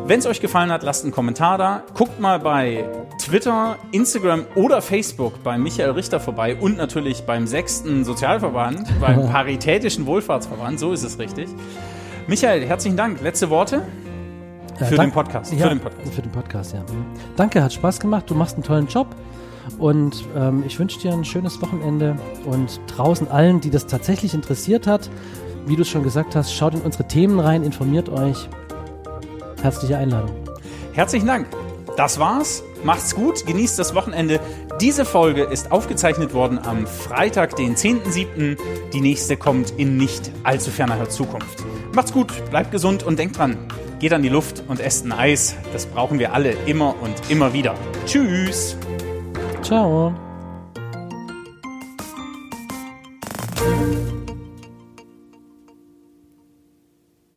Speaker 1: Wenn es euch gefallen hat, lasst einen Kommentar da. Guckt mal bei Twitter, Instagram oder Facebook bei Michael Richter vorbei und natürlich beim sechsten Sozialverband, beim Paritätischen Wohlfahrtsverband, so ist es richtig. Michael, herzlichen Dank. Letzte Worte
Speaker 2: Ja,
Speaker 1: für
Speaker 2: dank-
Speaker 1: den Podcast.
Speaker 2: Ja,
Speaker 1: Für den Podcast.
Speaker 2: Für den Podcast, ja. Mhm. Danke, hat Spaß gemacht. Du machst einen tollen Job. Und ähm, ich wünsche dir ein schönes Wochenende und draußen allen, die das tatsächlich interessiert hat, wie du es schon gesagt hast, schaut in unsere Themen rein, informiert euch. Herzliche Einladung.
Speaker 1: Herzlichen Dank. Das war's. Macht's gut, genießt das Wochenende. Diese Folge ist aufgezeichnet worden am Freitag, den 10.07. Die nächste kommt in nicht allzu ferner Zukunft. Macht's gut, bleibt gesund und denkt dran, geht an die Luft und esst ein Eis. Das brauchen wir alle immer und immer wieder. Tschüss.
Speaker 2: Ciao.